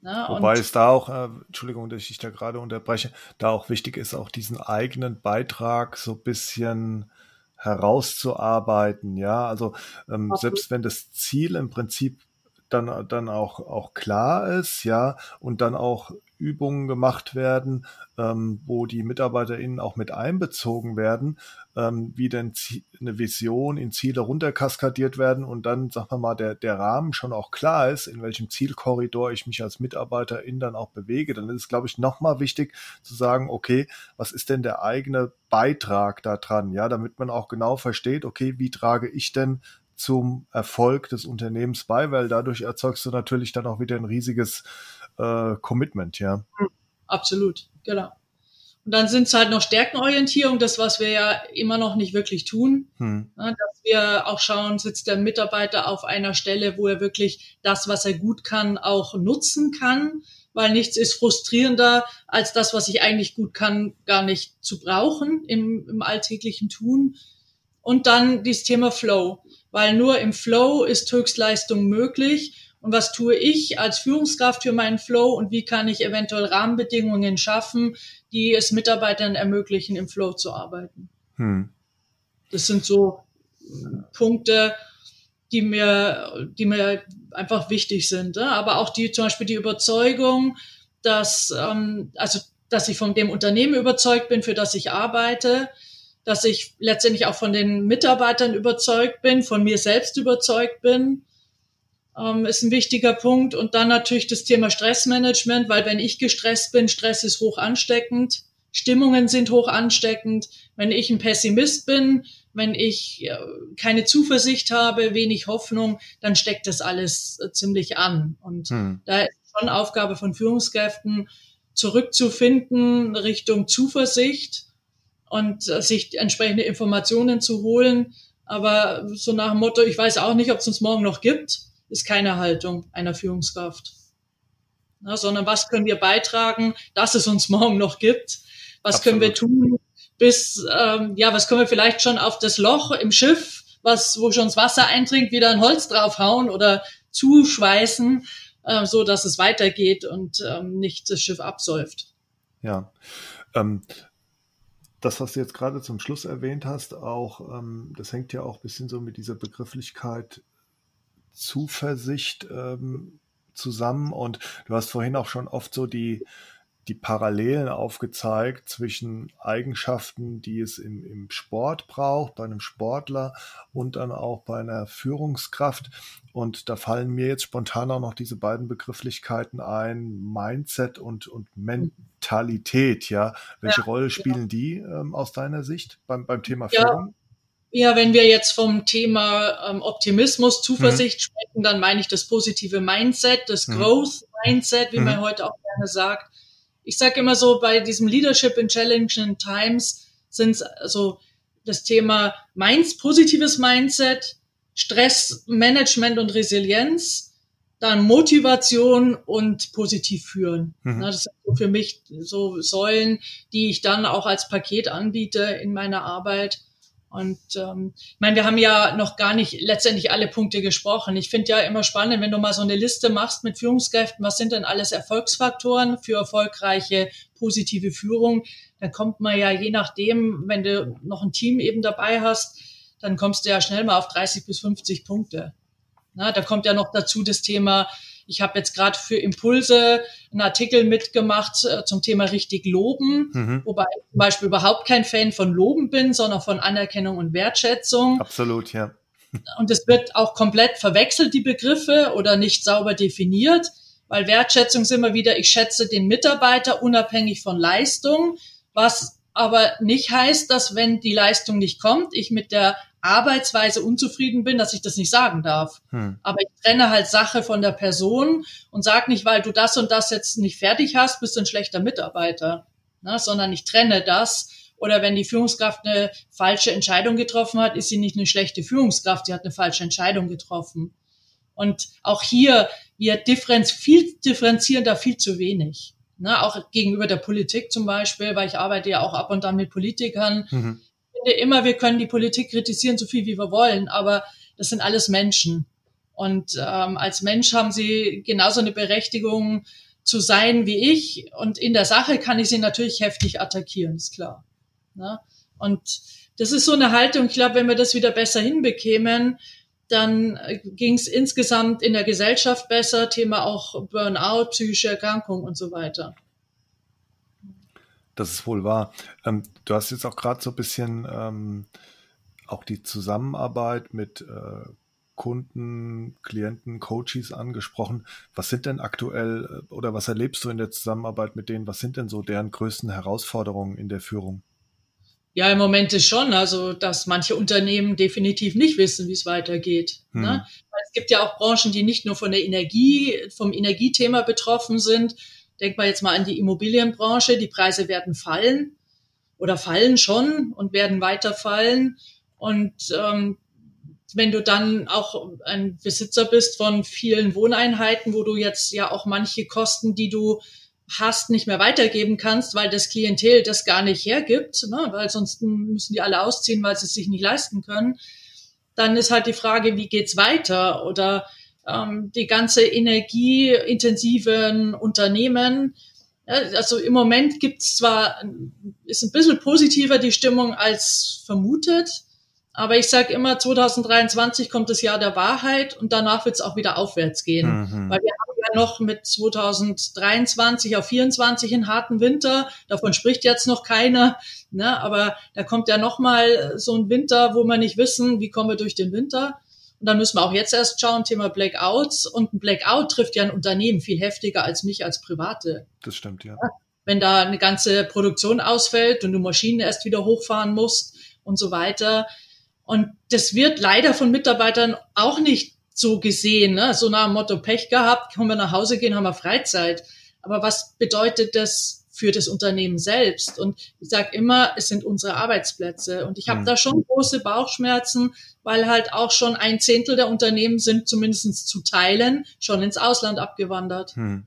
Ne? Wobei es da auch, äh, Entschuldigung, dass ich da gerade unterbreche, da auch wichtig ist, auch diesen eigenen Beitrag so bisschen herauszuarbeiten. Ja, also ähm, selbst wenn das Ziel im Prinzip dann, dann auch, auch klar ist, ja, und dann auch Übungen gemacht werden, ähm, wo die MitarbeiterInnen auch mit einbezogen werden, ähm, wie denn eine Vision in Ziele runterkaskadiert werden und dann, sagen wir mal, der, der Rahmen schon auch klar ist, in welchem Zielkorridor ich mich als Mitarbeiterin dann auch bewege, dann ist es, glaube ich, nochmal wichtig zu sagen, okay, was ist denn der eigene Beitrag da dran, ja, damit man auch genau versteht, okay, wie trage ich denn zum Erfolg des Unternehmens bei, weil dadurch erzeugst du natürlich dann auch wieder ein riesiges äh, Commitment, ja. Absolut, genau. Und dann sind es halt noch Stärkenorientierung, das, was wir ja immer noch nicht wirklich tun. Hm. Dass wir auch schauen, sitzt der Mitarbeiter auf einer Stelle, wo er wirklich das, was er gut kann, auch nutzen kann. Weil nichts ist frustrierender, als das, was ich eigentlich gut kann, gar nicht zu brauchen im, im alltäglichen Tun. Und dann dieses Thema Flow, weil nur im Flow ist Höchstleistung möglich und was tue ich als Führungskraft für meinen Flow und wie kann ich eventuell Rahmenbedingungen schaffen, die es Mitarbeitern ermöglichen, im Flow zu arbeiten. Hm. Das sind so Punkte, die mir, die mir einfach wichtig sind. Aber auch die, zum Beispiel die Überzeugung, dass, ähm, also, dass ich von dem Unternehmen überzeugt bin, für das ich arbeite, dass ich letztendlich auch von den Mitarbeitern überzeugt bin, von mir selbst überzeugt bin ähm, ist ein wichtiger Punkt. Und dann natürlich das Thema Stressmanagement, weil wenn ich gestresst bin, Stress ist hoch ansteckend, Stimmungen sind hoch ansteckend. Wenn ich ein Pessimist bin, wenn ich äh, keine Zuversicht habe, wenig Hoffnung, dann steckt das alles äh, ziemlich an. Und hm. da ist schon Aufgabe von Führungskräften, zurückzufinden Richtung Zuversicht und äh, sich entsprechende Informationen zu holen. Aber so nach dem Motto, ich weiß auch nicht, ob es uns morgen noch gibt ist keine Haltung einer Führungskraft. Na, sondern was können wir beitragen, dass es uns morgen noch gibt? Was Absolut. können wir tun, bis, ähm, ja, was können wir vielleicht schon auf das Loch im Schiff, was, wo schon das Wasser eindringt, wieder ein Holz draufhauen oder zuschweißen, äh, so dass es weitergeht und ähm, nicht das Schiff absäuft. Ja. Ähm, das, was du jetzt gerade zum Schluss erwähnt hast, auch, ähm, das hängt ja auch ein bisschen so mit dieser Begrifflichkeit Zuversicht ähm, zusammen. Und du hast vorhin auch schon oft so die, die Parallelen aufgezeigt zwischen Eigenschaften, die es im, im Sport braucht, bei einem Sportler und dann auch bei einer Führungskraft. Und da fallen mir jetzt spontan auch noch diese beiden Begrifflichkeiten ein, Mindset und, und Mentalität, ja. Welche ja, Rolle spielen ja. die ähm, aus deiner Sicht beim, beim Thema Führung? Ja, wenn wir jetzt vom Thema ähm, Optimismus, Zuversicht mhm. sprechen, dann meine ich das positive Mindset, das mhm. Growth Mindset, wie mhm. man heute auch gerne sagt ich sage immer so, bei diesem Leadership in Challenging Times sind es also das Thema Minds, positives Mindset, Stressmanagement und Resilienz, dann Motivation und positiv führen. Mhm. Das sind für mich so Säulen, die ich dann auch als Paket anbiete in meiner Arbeit. Und ähm, ich meine, wir haben ja noch gar nicht letztendlich alle Punkte gesprochen. Ich finde ja immer spannend, wenn du mal so eine Liste machst mit Führungskräften, was sind denn alles Erfolgsfaktoren für erfolgreiche positive Führung, dann kommt man ja je nachdem, wenn du noch ein Team eben dabei hast, dann kommst du ja schnell mal auf 30 bis 50 Punkte. Na, da kommt ja noch dazu das Thema ich habe jetzt gerade für Impulse einen Artikel mitgemacht äh, zum Thema richtig loben, mhm. wobei ich zum Beispiel überhaupt kein Fan von Loben bin, sondern von Anerkennung und Wertschätzung. Absolut, ja. Und es wird auch komplett verwechselt, die Begriffe, oder nicht sauber definiert, weil Wertschätzung ist immer wieder, ich schätze den Mitarbeiter unabhängig von Leistung, was aber nicht heißt, dass wenn die Leistung nicht kommt, ich mit der Arbeitsweise unzufrieden bin, dass ich das nicht sagen darf. Hm. Aber ich trenne halt Sache von der Person und sag nicht, weil du das und das jetzt nicht fertig hast, bist du ein schlechter Mitarbeiter, ne? sondern ich trenne das. Oder wenn die Führungskraft eine falsche Entscheidung getroffen hat, ist sie nicht eine schlechte Führungskraft, sie hat eine falsche Entscheidung getroffen. Und auch hier, wir differenz viel differenzieren da viel zu wenig. Ne, auch gegenüber der Politik zum Beispiel, weil ich arbeite ja auch ab und an mit Politikern. Mhm finde immer, wir können die Politik kritisieren, so viel wie wir wollen, aber das sind alles Menschen. Und ähm, als Mensch haben sie genauso eine Berechtigung zu sein wie ich. Und in der Sache kann ich sie natürlich heftig attackieren, ist klar. Ne? Und das ist so eine Haltung, ich glaube, wenn wir das wieder besser hinbekämen, dann ging es insgesamt in der Gesellschaft besser, Thema auch Burnout, psychische Erkrankung und so weiter. Das ist wohl wahr. Ähm, du hast jetzt auch gerade so ein bisschen ähm, auch die Zusammenarbeit mit äh, Kunden, Klienten, Coaches angesprochen. Was sind denn aktuell äh, oder was erlebst du in der Zusammenarbeit mit denen? Was sind denn so deren größten Herausforderungen in der Führung? Ja, im Moment ist schon, also dass manche Unternehmen definitiv nicht wissen, wie es weitergeht. Hm. Ne? Es gibt ja auch Branchen, die nicht nur von der Energie, vom Energiethema betroffen sind, Denk mal jetzt mal an die Immobilienbranche. Die Preise werden fallen oder fallen schon und werden weiter fallen. Und ähm, wenn du dann auch ein Besitzer bist von vielen Wohneinheiten, wo du jetzt ja auch manche Kosten, die du hast, nicht mehr weitergeben kannst, weil das Klientel das gar nicht hergibt, ne? weil sonst müssen die alle ausziehen, weil sie es sich nicht leisten können, dann ist halt die Frage, wie geht's weiter? Oder ähm, die ganze energieintensiven Unternehmen. Also im Moment gibt's zwar, ist ein bisschen positiver die Stimmung als vermutet, aber ich sage immer, 2023 kommt das Jahr der Wahrheit und danach wird es auch wieder aufwärts gehen. Mhm. Weil wir haben ja noch mit 2023 auf 24 einen harten Winter. Davon spricht jetzt noch keiner. Ne? Aber da kommt ja noch mal so ein Winter, wo wir nicht wissen, wie kommen wir durch den Winter. Und dann müssen wir auch jetzt erst schauen, Thema Blackouts. Und ein Blackout trifft ja ein Unternehmen viel heftiger als mich als Private. Das stimmt, ja. Wenn da eine ganze Produktion ausfällt und du Maschinen erst wieder hochfahren musst und so weiter. Und das wird leider von Mitarbeitern auch nicht so gesehen, ne? so nach dem Motto Pech gehabt, können wir nach Hause gehen, haben wir Freizeit. Aber was bedeutet das für das Unternehmen selbst. Und ich sage immer, es sind unsere Arbeitsplätze. Und ich habe mhm. da schon große Bauchschmerzen, weil halt auch schon ein Zehntel der Unternehmen sind zumindest zu Teilen schon ins Ausland abgewandert. Mhm.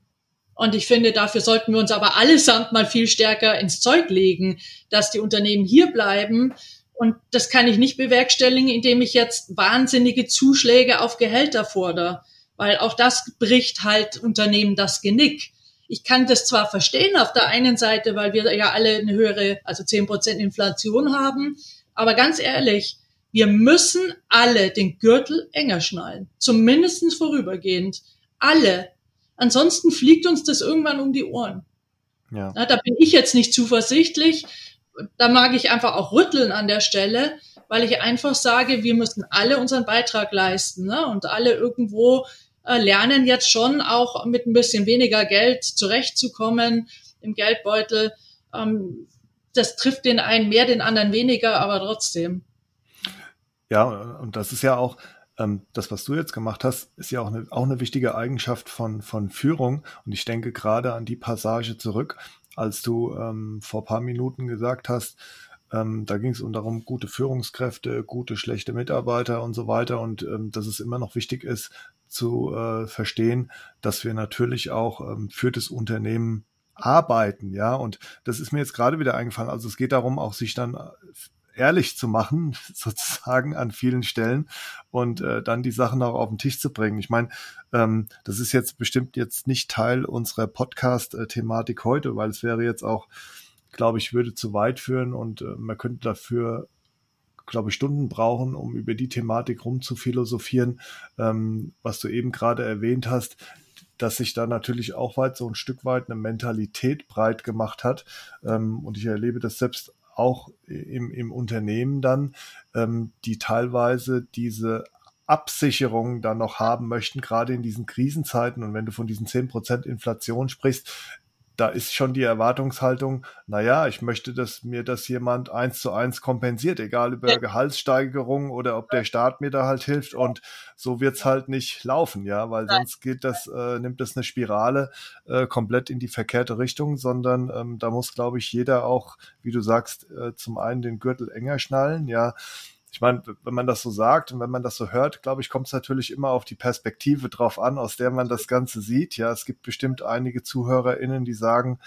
Und ich finde, dafür sollten wir uns aber allesamt mal viel stärker ins Zeug legen, dass die Unternehmen hier bleiben. Und das kann ich nicht bewerkstelligen, indem ich jetzt wahnsinnige Zuschläge auf Gehälter fordere, weil auch das bricht halt Unternehmen das Genick ich kann das zwar verstehen auf der einen Seite, weil wir ja alle eine höhere, also zehn Prozent Inflation haben, aber ganz ehrlich, wir müssen alle den Gürtel enger schnallen, zumindestens vorübergehend. Alle. Ansonsten fliegt uns das irgendwann um die Ohren. Ja. Da bin ich jetzt nicht zuversichtlich. Da mag ich einfach auch rütteln an der Stelle, weil ich einfach sage, wir müssen alle unseren Beitrag leisten ne? und alle irgendwo äh, lernen jetzt schon auch mit ein bisschen weniger Geld zurechtzukommen im Geldbeutel. Ähm, das trifft den einen mehr, den anderen weniger, aber trotzdem. Ja, und das ist ja auch, ähm, das, was du jetzt gemacht hast, ist ja auch eine, auch eine wichtige Eigenschaft von, von Führung. Und ich denke gerade an die Passage zurück, als du ähm, vor paar Minuten gesagt hast, ähm, da ging es um darum, gute Führungskräfte, gute, schlechte Mitarbeiter und so weiter. Und ähm, dass es immer noch wichtig ist zu äh, verstehen, dass wir natürlich auch ähm, für das Unternehmen arbeiten, ja. Und das ist mir jetzt gerade wieder eingefallen. Also es geht darum, auch sich dann äh, ehrlich zu machen, sozusagen an vielen Stellen und äh, dann die Sachen auch auf den Tisch zu bringen. Ich meine, ähm, das ist jetzt bestimmt jetzt nicht Teil unserer Podcast-Thematik heute, weil es wäre jetzt auch, glaube ich, würde zu weit führen und äh, man könnte dafür glaube ich, Stunden brauchen, um über die Thematik rumzuphilosophieren, ähm, was du eben gerade erwähnt hast dass sich da natürlich auch weit so ein Stück weit eine Mentalität breit gemacht hat. Ähm, und ich erlebe das selbst auch im, im Unternehmen dann, ähm, die teilweise diese Absicherung dann noch haben möchten, gerade in diesen Krisenzeiten. Und wenn du von diesen zehn Prozent Inflation sprichst, da ist schon die Erwartungshaltung, naja, ich möchte, dass mir das jemand eins zu eins kompensiert, egal über. Gehaltssteigerung oder ob der Staat mir da halt hilft. Und so wird's halt nicht laufen, ja, weil sonst geht das, äh, nimmt das eine Spirale äh, komplett in die verkehrte Richtung, sondern ähm, da muss, glaube ich, jeder auch, wie du sagst, äh, zum einen den Gürtel enger schnallen, ja, ich meine, wenn man das so sagt und wenn man das so hört, glaube ich, kommt es natürlich immer auf die Perspektive drauf an, aus der man das Ganze sieht. Ja, es gibt bestimmt einige ZuhörerInnen, die sagen,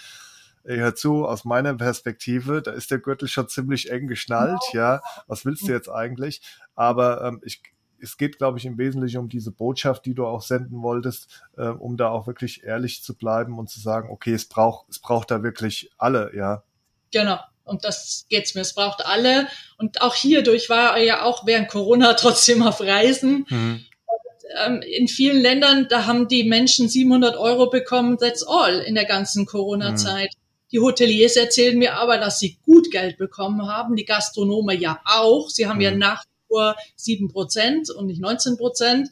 ey, hör zu, aus meiner Perspektive, da ist der Gürtel schon ziemlich eng geschnallt, ja. Was willst du jetzt eigentlich? Aber ähm, ich, es geht, glaube ich, im Wesentlichen um diese Botschaft, die du auch senden wolltest, äh, um da auch wirklich ehrlich zu bleiben und zu sagen, okay, es braucht, es braucht da wirklich alle, ja. Genau. Und das geht's mir. Es braucht alle. Und auch hierdurch war er ja auch während Corona trotzdem auf Reisen. Mhm. Und, ähm, in vielen Ländern, da haben die Menschen 700 Euro bekommen. That's all in der ganzen Corona-Zeit. Mhm. Die Hoteliers erzählen mir aber, dass sie gut Geld bekommen haben. Die Gastronomen ja auch. Sie haben mhm. ja nach wie vor sieben Prozent und nicht 19 Prozent.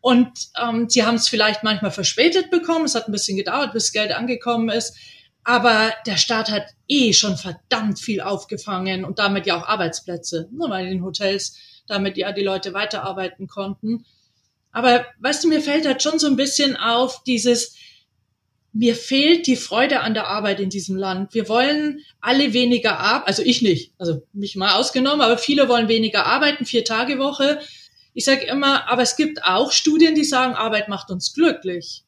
Und ähm, sie haben es vielleicht manchmal verspätet bekommen. Es hat ein bisschen gedauert, bis Geld angekommen ist. Aber der Staat hat eh schon verdammt viel aufgefangen und damit ja auch Arbeitsplätze, ne, weil in den Hotels damit ja die Leute weiterarbeiten konnten. Aber weißt du, mir fällt halt schon so ein bisschen auf dieses, mir fehlt die Freude an der Arbeit in diesem Land. Wir wollen alle weniger arbeiten, also ich nicht, also mich mal ausgenommen, aber viele wollen weniger arbeiten, vier Tage Woche. Ich sage immer, aber es gibt auch Studien, die sagen, Arbeit macht uns glücklich.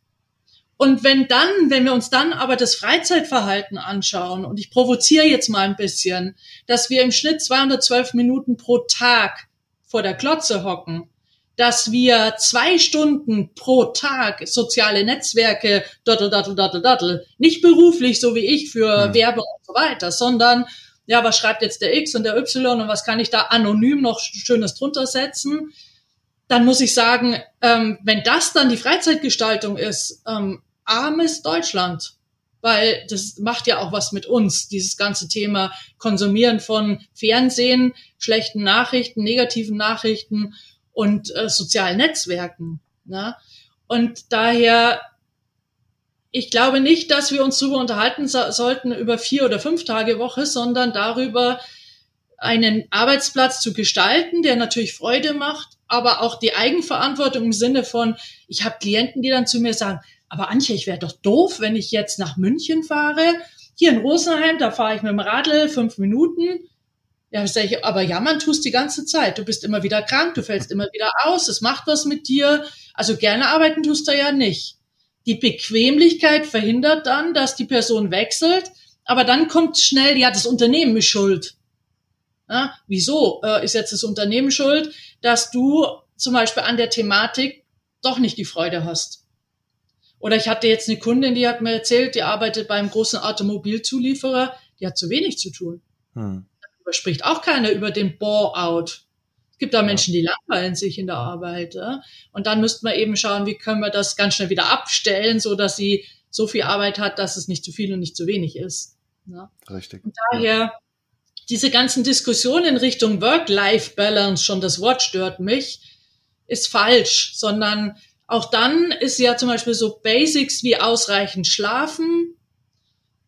Und wenn dann, wenn wir uns dann aber das Freizeitverhalten anschauen, und ich provoziere jetzt mal ein bisschen, dass wir im Schnitt 212 Minuten pro Tag vor der Klotze hocken, dass wir zwei Stunden pro Tag soziale Netzwerke, dottel, dottel, dottel, dottel, nicht beruflich, so wie ich für mhm. Werbung und so weiter, sondern ja, was schreibt jetzt der X und der Y und was kann ich da anonym noch Schönes drunter setzen? Dann muss ich sagen, ähm, wenn das dann die Freizeitgestaltung ist, ähm, armes Deutschland. Weil das macht ja auch was mit uns, dieses ganze Thema Konsumieren von Fernsehen, schlechten Nachrichten, negativen Nachrichten und äh, sozialen Netzwerken. Ne? Und daher, ich glaube nicht, dass wir uns darüber unterhalten so sollten über vier oder fünf Tage Woche, sondern darüber, einen Arbeitsplatz zu gestalten, der natürlich Freude macht, aber auch die Eigenverantwortung im Sinne von, ich habe Klienten, die dann zu mir sagen, aber Antje, ich wäre doch doof, wenn ich jetzt nach München fahre. Hier in Rosenheim, da fahre ich mit dem Radl fünf Minuten. Ja, sag ich, aber jammern tust die ganze Zeit. Du bist immer wieder krank, du fällst immer wieder aus, es macht was mit dir. Also gerne arbeiten tust du ja nicht. Die Bequemlichkeit verhindert dann, dass die Person wechselt, aber dann kommt schnell, ja, das Unternehmen ist schuld. Ja, wieso äh, ist jetzt das Unternehmen schuld, dass du zum Beispiel an der Thematik doch nicht die Freude hast? Oder ich hatte jetzt eine Kundin, die hat mir erzählt, die arbeitet beim großen Automobilzulieferer, die hat zu wenig zu tun. Hm. Da spricht auch keiner über den Bore-out. Es gibt da Menschen, die langweilen sich in der Arbeit. Ja? Und dann müsste man eben schauen, wie können wir das ganz schnell wieder abstellen, so dass sie so viel Arbeit hat, dass es nicht zu viel und nicht zu wenig ist. Ja. Richtig. Und daher diese ganzen Diskussionen in Richtung Work-Life-Balance, schon das Wort stört mich, ist falsch, sondern auch dann ist ja zum Beispiel so Basics wie ausreichend Schlafen,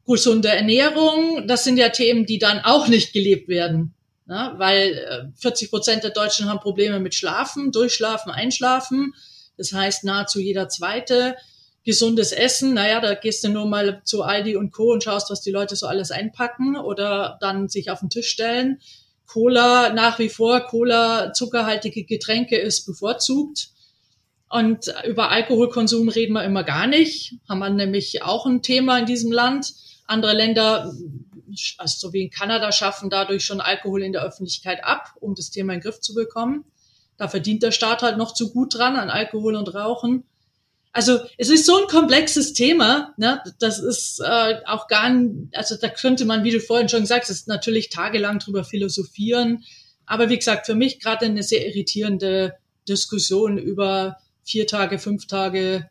gesunde Ernährung, das sind ja Themen, die dann auch nicht gelebt werden. Ne? Weil 40 äh, Prozent der Deutschen haben Probleme mit Schlafen, Durchschlafen, Einschlafen. Das heißt, nahezu jeder Zweite. Gesundes Essen, naja, da gehst du nur mal zu Aldi und Co. und schaust, was die Leute so alles einpacken oder dann sich auf den Tisch stellen. Cola nach wie vor, Cola, zuckerhaltige Getränke ist bevorzugt. Und über Alkoholkonsum reden wir immer gar nicht. Haben wir nämlich auch ein Thema in diesem Land. Andere Länder, also so wie in Kanada, schaffen dadurch schon Alkohol in der Öffentlichkeit ab, um das Thema in den Griff zu bekommen. Da verdient der Staat halt noch zu gut dran an Alkohol und Rauchen. Also es ist so ein komplexes Thema, ne? das ist äh, auch gar nicht, also da könnte man, wie du vorhin schon gesagt hast, natürlich tagelang drüber philosophieren. Aber wie gesagt, für mich gerade eine sehr irritierende Diskussion über vier Tage, fünf Tage,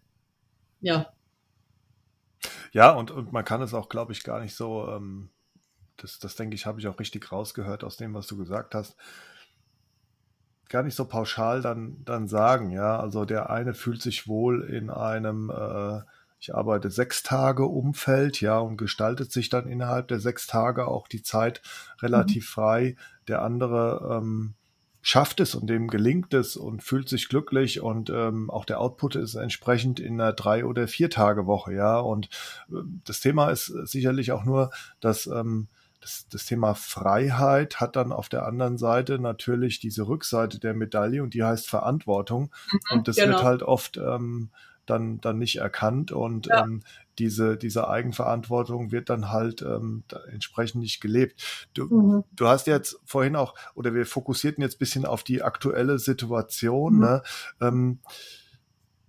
ja, ja, und, und man kann es auch, glaube ich, gar nicht so, ähm, das, das denke ich, habe ich auch richtig rausgehört aus dem, was du gesagt hast, gar nicht so pauschal dann, dann sagen, ja. Also der eine fühlt sich wohl in einem, äh, ich arbeite sechs Tage Umfeld, ja, und gestaltet sich dann innerhalb der sechs Tage auch die Zeit relativ mhm. frei. Der andere ähm, schafft es und dem gelingt es und fühlt sich glücklich und ähm, auch der Output ist entsprechend in einer drei oder vier Tage Woche, ja. Und äh, das Thema ist sicherlich auch nur, dass ähm, das, das Thema Freiheit hat dann auf der anderen Seite natürlich diese Rückseite der Medaille und die heißt Verantwortung. Mhm, und das genau. wird halt oft ähm, dann, dann nicht erkannt und ja. ähm, diese, diese Eigenverantwortung wird dann halt ähm, da entsprechend nicht gelebt. Du, mhm. du hast jetzt vorhin auch, oder wir fokussierten jetzt bisschen auf die aktuelle Situation. Mhm. Ne? Ähm,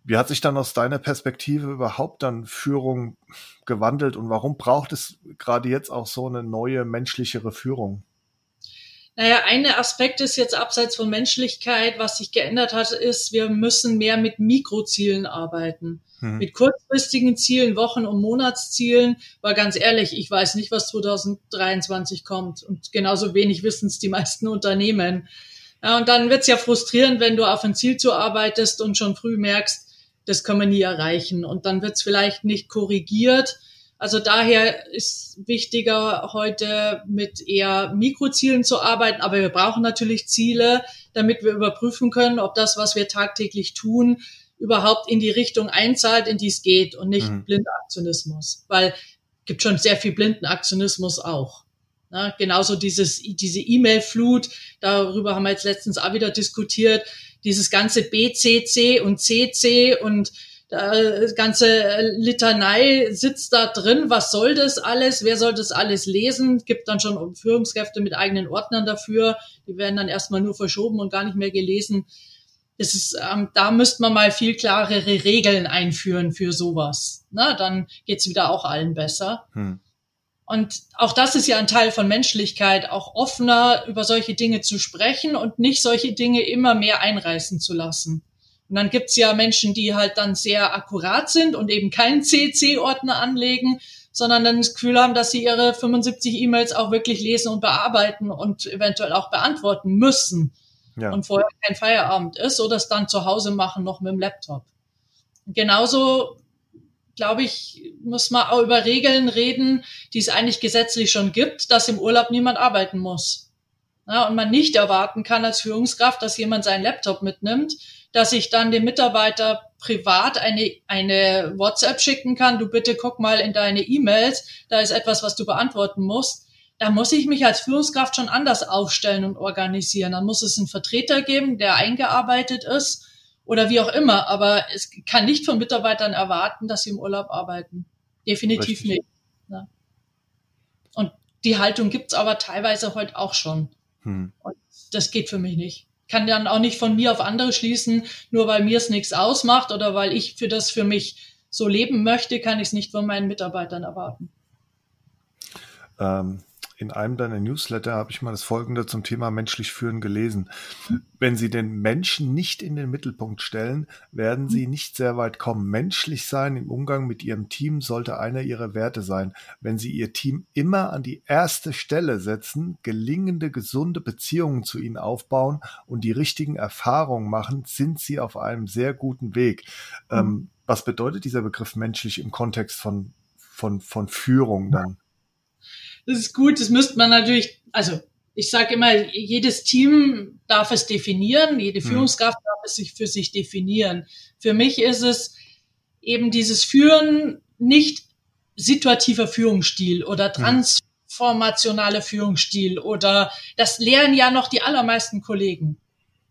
wie hat sich dann aus deiner Perspektive überhaupt dann Führung gewandelt und warum braucht es gerade jetzt auch so eine neue menschlichere Führung? Naja, ein Aspekt ist jetzt abseits von Menschlichkeit, was sich geändert hat, ist, wir müssen mehr mit Mikrozielen arbeiten. Hm. Mit kurzfristigen Zielen, Wochen- und Monatszielen. Weil ganz ehrlich, ich weiß nicht, was 2023 kommt. Und genauso wenig wissen es die meisten Unternehmen. Ja, und dann wird's ja frustrierend, wenn du auf ein Ziel zuarbeitest und schon früh merkst, das können wir nie erreichen. Und dann wird's vielleicht nicht korrigiert also daher ist wichtiger, heute mit eher Mikrozielen zu arbeiten, aber wir brauchen natürlich Ziele, damit wir überprüfen können, ob das, was wir tagtäglich tun, überhaupt in die Richtung einzahlt, in die es geht und nicht mhm. Blindaktionismus, weil gibt schon sehr viel Blindenaktionismus auch. Ja, genauso dieses, diese E-Mail-Flut, darüber haben wir jetzt letztens auch wieder diskutiert, dieses ganze BCC und CC und das ganze Litanei sitzt da drin. Was soll das alles? Wer soll das alles lesen? Gibt dann schon Führungskräfte mit eigenen Ordnern dafür. Die werden dann erstmal nur verschoben und gar nicht mehr gelesen. Das ist, ähm, da müsste man mal viel klarere Regeln einführen für sowas. Na, dann geht's wieder auch allen besser. Hm. Und auch das ist ja ein Teil von Menschlichkeit, auch offener über solche Dinge zu sprechen und nicht solche Dinge immer mehr einreißen zu lassen. Und dann gibt's ja Menschen, die halt dann sehr akkurat sind und eben keinen CC-Ordner anlegen, sondern dann das Gefühl haben, dass sie ihre 75 E-Mails auch wirklich lesen und bearbeiten und eventuell auch beantworten müssen. Ja. Und vorher kein Feierabend ist oder es dann zu Hause machen noch mit dem Laptop. Genauso, glaube ich, muss man auch über Regeln reden, die es eigentlich gesetzlich schon gibt, dass im Urlaub niemand arbeiten muss. Ja, und man nicht erwarten kann als Führungskraft, dass jemand seinen Laptop mitnimmt, dass ich dann dem Mitarbeiter privat eine, eine WhatsApp schicken kann, du bitte guck mal in deine E-Mails, da ist etwas, was du beantworten musst. Da muss ich mich als Führungskraft schon anders aufstellen und organisieren. Dann muss es einen Vertreter geben, der eingearbeitet ist oder wie auch immer. Aber es kann nicht von Mitarbeitern erwarten, dass sie im Urlaub arbeiten. Definitiv Richtig. nicht. Ja. Und die Haltung gibt's aber teilweise heute auch schon. Hm. Und das geht für mich nicht kann dann auch nicht von mir auf andere schließen, nur weil mir es nichts ausmacht oder weil ich für das für mich so leben möchte, kann ich es nicht von meinen Mitarbeitern erwarten. Ähm, in einem deiner Newsletter habe ich mal das Folgende zum Thema menschlich führen gelesen. Wenn Sie den Menschen nicht in den Mittelpunkt stellen, werden Sie nicht sehr weit kommen. Menschlich sein im Umgang mit Ihrem Team sollte einer Ihrer Werte sein. Wenn Sie Ihr Team immer an die erste Stelle setzen, gelingende, gesunde Beziehungen zu ihnen aufbauen und die richtigen Erfahrungen machen, sind Sie auf einem sehr guten Weg. Mhm. Ähm, was bedeutet dieser Begriff menschlich im Kontext von, von, von Führung dann? Das ist gut, das müsste man natürlich, also ich sage immer, jedes Team darf es definieren, jede hm. Führungskraft darf es sich für sich definieren. Für mich ist es eben dieses Führen nicht situativer Führungsstil oder hm. transformationaler Führungsstil oder das lehren ja noch die allermeisten Kollegen.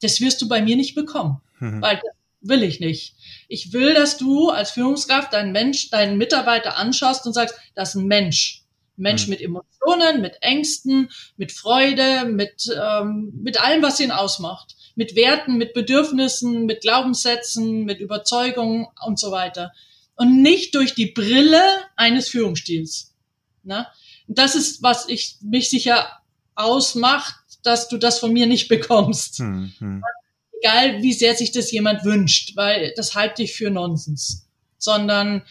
Das wirst du bei mir nicht bekommen, mhm. weil das will ich nicht. Ich will, dass du als Führungskraft deinen Mensch, deinen Mitarbeiter anschaust und sagst, das ist ein Mensch. Mensch mhm. mit Emotionen, mit Ängsten, mit Freude, mit, ähm, mit allem, was ihn ausmacht. Mit Werten, mit Bedürfnissen, mit Glaubenssätzen, mit Überzeugungen und so weiter. Und nicht durch die Brille eines Führungsstils. Ne? Das ist, was ich mich sicher ausmacht, dass du das von mir nicht bekommst. Mhm. Egal, wie sehr sich das jemand wünscht, weil das halte ich für Nonsens. Sondern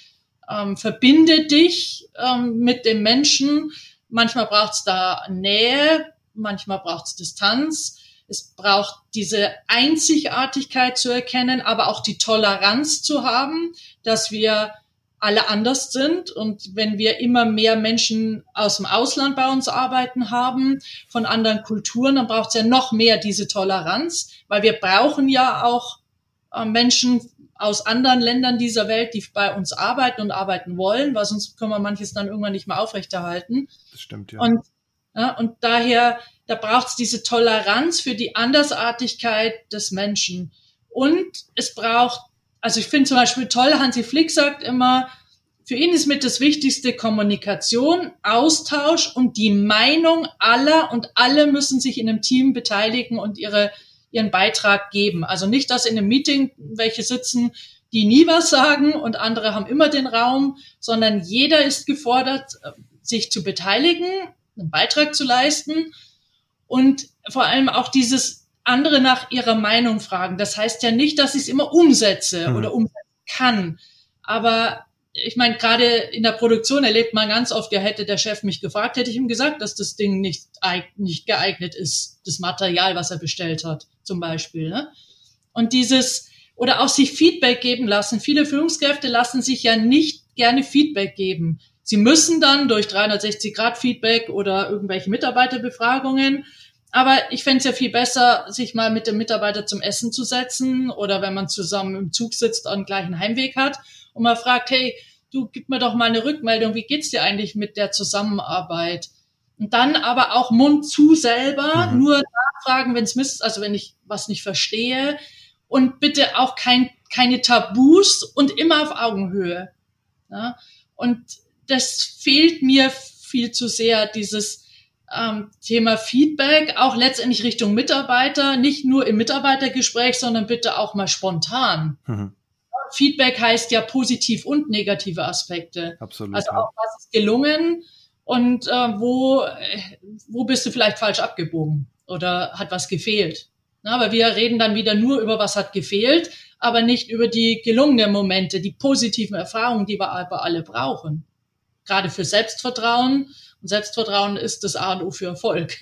ähm, verbinde dich ähm, mit dem Menschen. Manchmal braucht es da Nähe, manchmal braucht es Distanz. Es braucht diese Einzigartigkeit zu erkennen, aber auch die Toleranz zu haben, dass wir alle anders sind. Und wenn wir immer mehr Menschen aus dem Ausland bei uns arbeiten haben, von anderen Kulturen, dann braucht es ja noch mehr diese Toleranz, weil wir brauchen ja auch äh, Menschen aus anderen Ländern dieser Welt, die bei uns arbeiten und arbeiten wollen, weil sonst können wir manches dann irgendwann nicht mehr aufrechterhalten. Das stimmt, ja. Und, ja, und daher, da braucht es diese Toleranz für die Andersartigkeit des Menschen. Und es braucht, also ich finde zum Beispiel toll, Hansi Flick sagt immer, für ihn ist mit das Wichtigste Kommunikation, Austausch und die Meinung aller und alle müssen sich in einem Team beteiligen und ihre ihren Beitrag geben. Also nicht, dass in einem Meeting welche sitzen, die nie was sagen und andere haben immer den Raum, sondern jeder ist gefordert, sich zu beteiligen, einen Beitrag zu leisten und vor allem auch dieses andere nach ihrer Meinung fragen. Das heißt ja nicht, dass ich es immer umsetze mhm. oder umsetzen kann, aber ich meine, gerade in der Produktion erlebt man ganz oft, ja, hätte der Chef mich gefragt, hätte ich ihm gesagt, dass das Ding nicht, nicht geeignet ist, das Material, was er bestellt hat, zum Beispiel. Ne? Und dieses, oder auch sich Feedback geben lassen. Viele Führungskräfte lassen sich ja nicht gerne Feedback geben. Sie müssen dann durch 360 Grad Feedback oder irgendwelche Mitarbeiterbefragungen aber ich fände es ja viel besser, sich mal mit dem Mitarbeiter zum Essen zu setzen oder wenn man zusammen im Zug sitzt und gleichen Heimweg hat und man fragt, hey, du gib mir doch mal eine Rückmeldung, wie geht's dir eigentlich mit der Zusammenarbeit? Und dann aber auch Mund zu selber, mhm. nur nachfragen, wenn es misst, also wenn ich was nicht verstehe und bitte auch kein, keine Tabus und immer auf Augenhöhe. Ja? Und das fehlt mir viel zu sehr, dieses ähm, Thema Feedback, auch letztendlich Richtung Mitarbeiter, nicht nur im Mitarbeitergespräch, sondern bitte auch mal spontan. Mhm. Feedback heißt ja positiv und negative Aspekte. Absolut. Also auch was ist gelungen und äh, wo, wo bist du vielleicht falsch abgebogen oder hat was gefehlt. Na, aber wir reden dann wieder nur über was hat gefehlt, aber nicht über die gelungenen Momente, die positiven Erfahrungen, die wir aber alle brauchen. Gerade für Selbstvertrauen und Selbstvertrauen ist das A und O für Erfolg.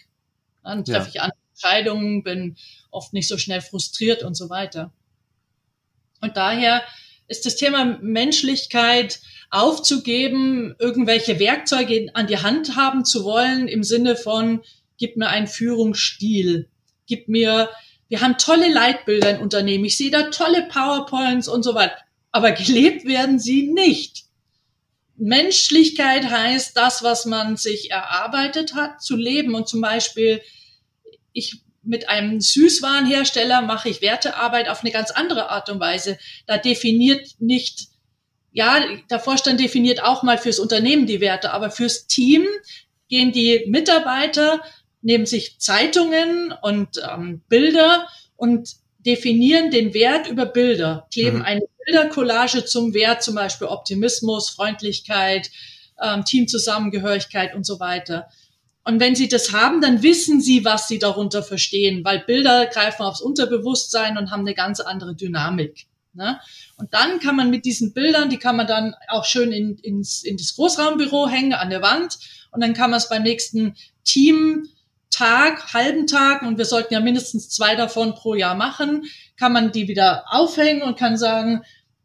Dann treffe ja. ich andere Entscheidungen, bin oft nicht so schnell frustriert und so weiter. Und daher ist das Thema Menschlichkeit aufzugeben, irgendwelche Werkzeuge an die Hand haben zu wollen im Sinne von, gib mir einen Führungsstil, gib mir, wir haben tolle Leitbilder in Unternehmen, ich sehe da tolle PowerPoints und so weiter, aber gelebt werden sie nicht. Menschlichkeit heißt, das, was man sich erarbeitet hat, zu leben. Und zum Beispiel, ich mit einem Süßwarenhersteller mache ich Wertearbeit auf eine ganz andere Art und Weise. Da definiert nicht, ja, der Vorstand definiert auch mal fürs Unternehmen die Werte, aber fürs Team gehen die Mitarbeiter, nehmen sich Zeitungen und ähm, Bilder und definieren den Wert über Bilder, kleben mhm. eine Bildercollage zum Wert, zum Beispiel Optimismus, Freundlichkeit, ähm, Teamzusammengehörigkeit und so weiter. Und wenn sie das haben, dann wissen sie, was sie darunter verstehen, weil Bilder greifen aufs Unterbewusstsein und haben eine ganz andere Dynamik. Ne? Und dann kann man mit diesen Bildern, die kann man dann auch schön in, ins, in das Großraumbüro hängen, an der Wand. Und dann kann man es beim nächsten Teamtag, halben Tag, und wir sollten ja mindestens zwei davon pro Jahr machen, kann man die wieder aufhängen und kann sagen,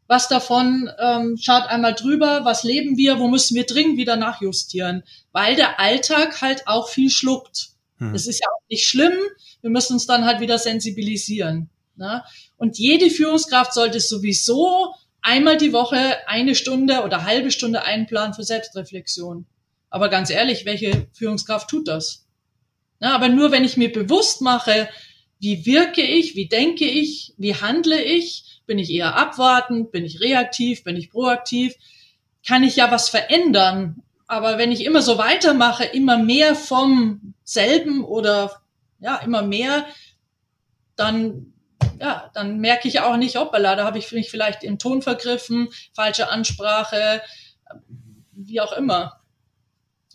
was davon ähm, schaut einmal drüber, was leben wir, wo müssen wir dringend wieder nachjustieren, weil der Alltag halt auch viel schluckt. Hm. Das ist ja auch nicht schlimm, wir müssen uns dann halt wieder sensibilisieren. Ne? Und jede Führungskraft sollte sowieso einmal die Woche eine Stunde oder halbe Stunde einplanen für Selbstreflexion. Aber ganz ehrlich, welche Führungskraft tut das? Ja, aber nur wenn ich mir bewusst mache, wie wirke ich, wie denke ich, wie handle ich, bin ich eher abwartend, bin ich reaktiv, bin ich proaktiv, kann ich ja was verändern. Aber wenn ich immer so weitermache, immer mehr vom selben oder ja, immer mehr, dann ja, dann merke ich auch nicht, hoppala, da habe ich mich vielleicht im Ton vergriffen, falsche Ansprache, wie auch immer.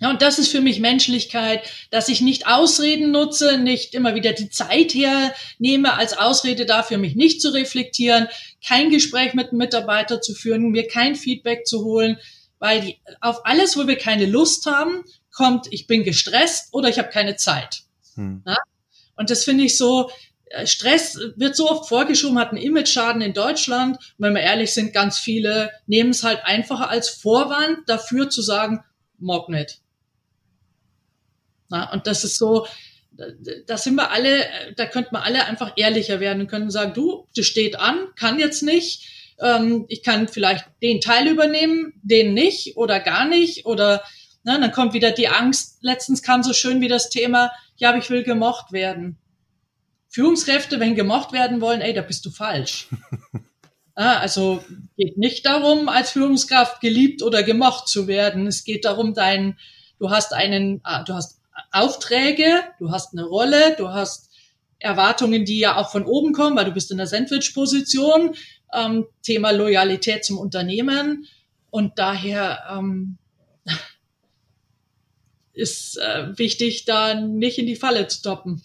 Ja, und das ist für mich Menschlichkeit, dass ich nicht Ausreden nutze, nicht immer wieder die Zeit hernehme als Ausrede dafür, mich nicht zu reflektieren, kein Gespräch mit einem Mitarbeiter zu führen, mir kein Feedback zu holen, weil die, auf alles, wo wir keine Lust haben, kommt, ich bin gestresst oder ich habe keine Zeit. Hm. Ja? Und das finde ich so, äh, Stress wird so oft vorgeschoben, hat einen Image-Schaden in Deutschland. Und wenn wir ehrlich sind, ganz viele nehmen es halt einfacher als Vorwand dafür zu sagen, mag nicht. Na, und das ist so, da sind wir alle, da könnten wir alle einfach ehrlicher werden und können sagen, du, das steht an, kann jetzt nicht. Ähm, ich kann vielleicht den Teil übernehmen, den nicht oder gar nicht oder na, dann kommt wieder die Angst. Letztens kam so schön wie das Thema, ja, aber ich will gemocht werden. Führungskräfte, wenn gemocht werden wollen, ey, da bist du falsch. ja, also geht nicht darum, als Führungskraft geliebt oder gemocht zu werden. Es geht darum, dein, du hast einen, ah, du hast Aufträge, du hast eine Rolle, du hast Erwartungen, die ja auch von oben kommen, weil du bist in der Sandwich-Position, ähm, Thema Loyalität zum Unternehmen und daher ähm, ist äh, wichtig, da nicht in die Falle zu toppen.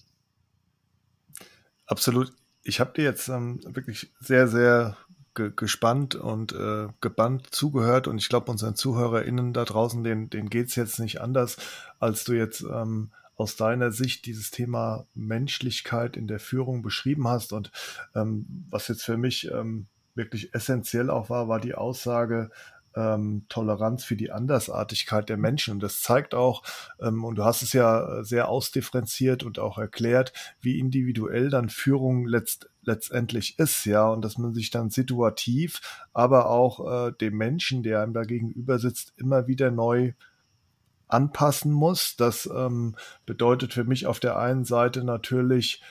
Absolut. Ich habe dir jetzt ähm, wirklich sehr, sehr ge gespannt und äh, gebannt zugehört und ich glaube, unseren ZuhörerInnen da draußen, denen, denen geht's jetzt nicht anders, als du jetzt ähm, aus deiner Sicht dieses Thema Menschlichkeit in der Führung beschrieben hast. Und ähm, was jetzt für mich ähm, wirklich essentiell auch war, war die Aussage, ähm, Toleranz für die Andersartigkeit der Menschen. Und das zeigt auch, ähm, und du hast es ja sehr ausdifferenziert und auch erklärt, wie individuell dann Führung letzt, letztendlich ist, ja, und dass man sich dann situativ, aber auch äh, dem Menschen, der einem da gegenüber sitzt, immer wieder neu anpassen muss. Das ähm, bedeutet für mich auf der einen Seite natürlich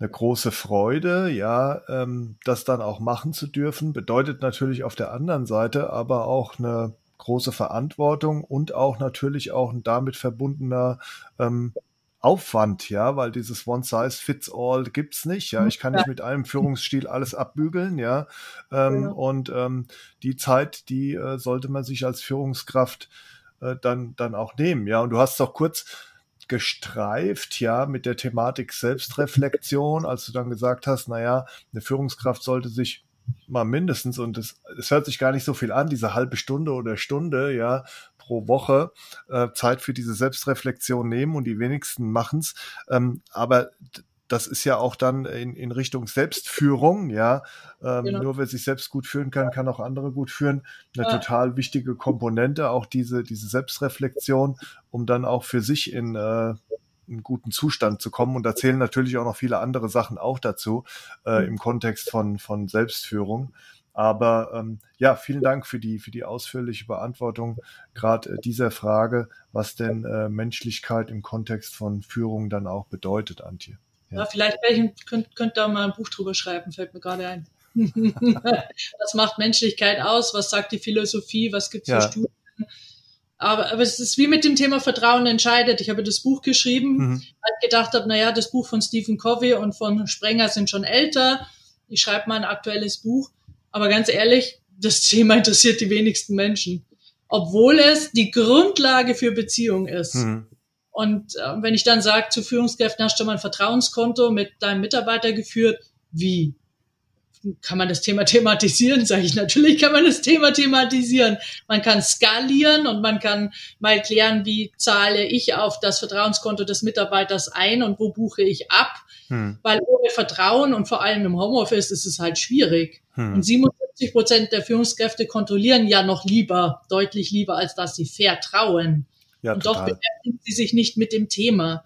eine große Freude, ja, ähm, das dann auch machen zu dürfen, bedeutet natürlich auf der anderen Seite aber auch eine große Verantwortung und auch natürlich auch ein damit verbundener ähm, Aufwand, ja, weil dieses One Size Fits All gibt's nicht, ja. Ich kann nicht mit einem Führungsstil alles abbügeln, ja. Ähm, ja. Und ähm, die Zeit, die äh, sollte man sich als Führungskraft äh, dann dann auch nehmen, ja. Und du hast doch kurz gestreift, ja, mit der Thematik Selbstreflexion, als du dann gesagt hast, naja, eine Führungskraft sollte sich mal mindestens, und es, es hört sich gar nicht so viel an, diese halbe Stunde oder Stunde, ja, pro Woche äh, Zeit für diese Selbstreflexion nehmen und die wenigsten machen's. Ähm, aber das ist ja auch dann in, in Richtung Selbstführung, ja. Ähm, genau. Nur wer sich selbst gut führen kann, kann auch andere gut führen. Eine ja. total wichtige Komponente, auch diese, diese Selbstreflexion, um dann auch für sich in äh, einen guten Zustand zu kommen. Und da zählen natürlich auch noch viele andere Sachen auch dazu, äh, mhm. im Kontext von, von Selbstführung. Aber ähm, ja, vielen Dank für die, für die ausführliche Beantwortung gerade äh, dieser Frage, was denn äh, Menschlichkeit im Kontext von Führung dann auch bedeutet, Antje. Ja, ja vielleicht könnt, könnt da mal ein Buch drüber schreiben, fällt mir gerade ein. was macht Menschlichkeit aus? Was sagt die Philosophie? Was gibt es ja. für Studien? Aber, aber es ist wie mit dem Thema Vertrauen entscheidet. Ich habe das Buch geschrieben, mhm. weil ich gedacht habe, naja, das Buch von Stephen Covey und von Sprenger sind schon älter. Ich schreibe mal ein aktuelles Buch. Aber ganz ehrlich, das Thema interessiert die wenigsten Menschen. Obwohl es die Grundlage für Beziehung ist. Mhm. Und äh, wenn ich dann sage, zu Führungskräften hast du mal ein Vertrauenskonto mit deinem Mitarbeiter geführt, wie? Kann man das Thema thematisieren? Sage ich, natürlich kann man das Thema thematisieren. Man kann skalieren und man kann mal klären, wie zahle ich auf das Vertrauenskonto des Mitarbeiters ein und wo buche ich ab. Hm. Weil ohne Vertrauen und vor allem im Homeoffice ist es halt schwierig. Hm. Und 77 Prozent der Führungskräfte kontrollieren ja noch lieber, deutlich lieber, als dass sie vertrauen. Ja, und total. doch beschäftigen sie sich nicht mit dem Thema.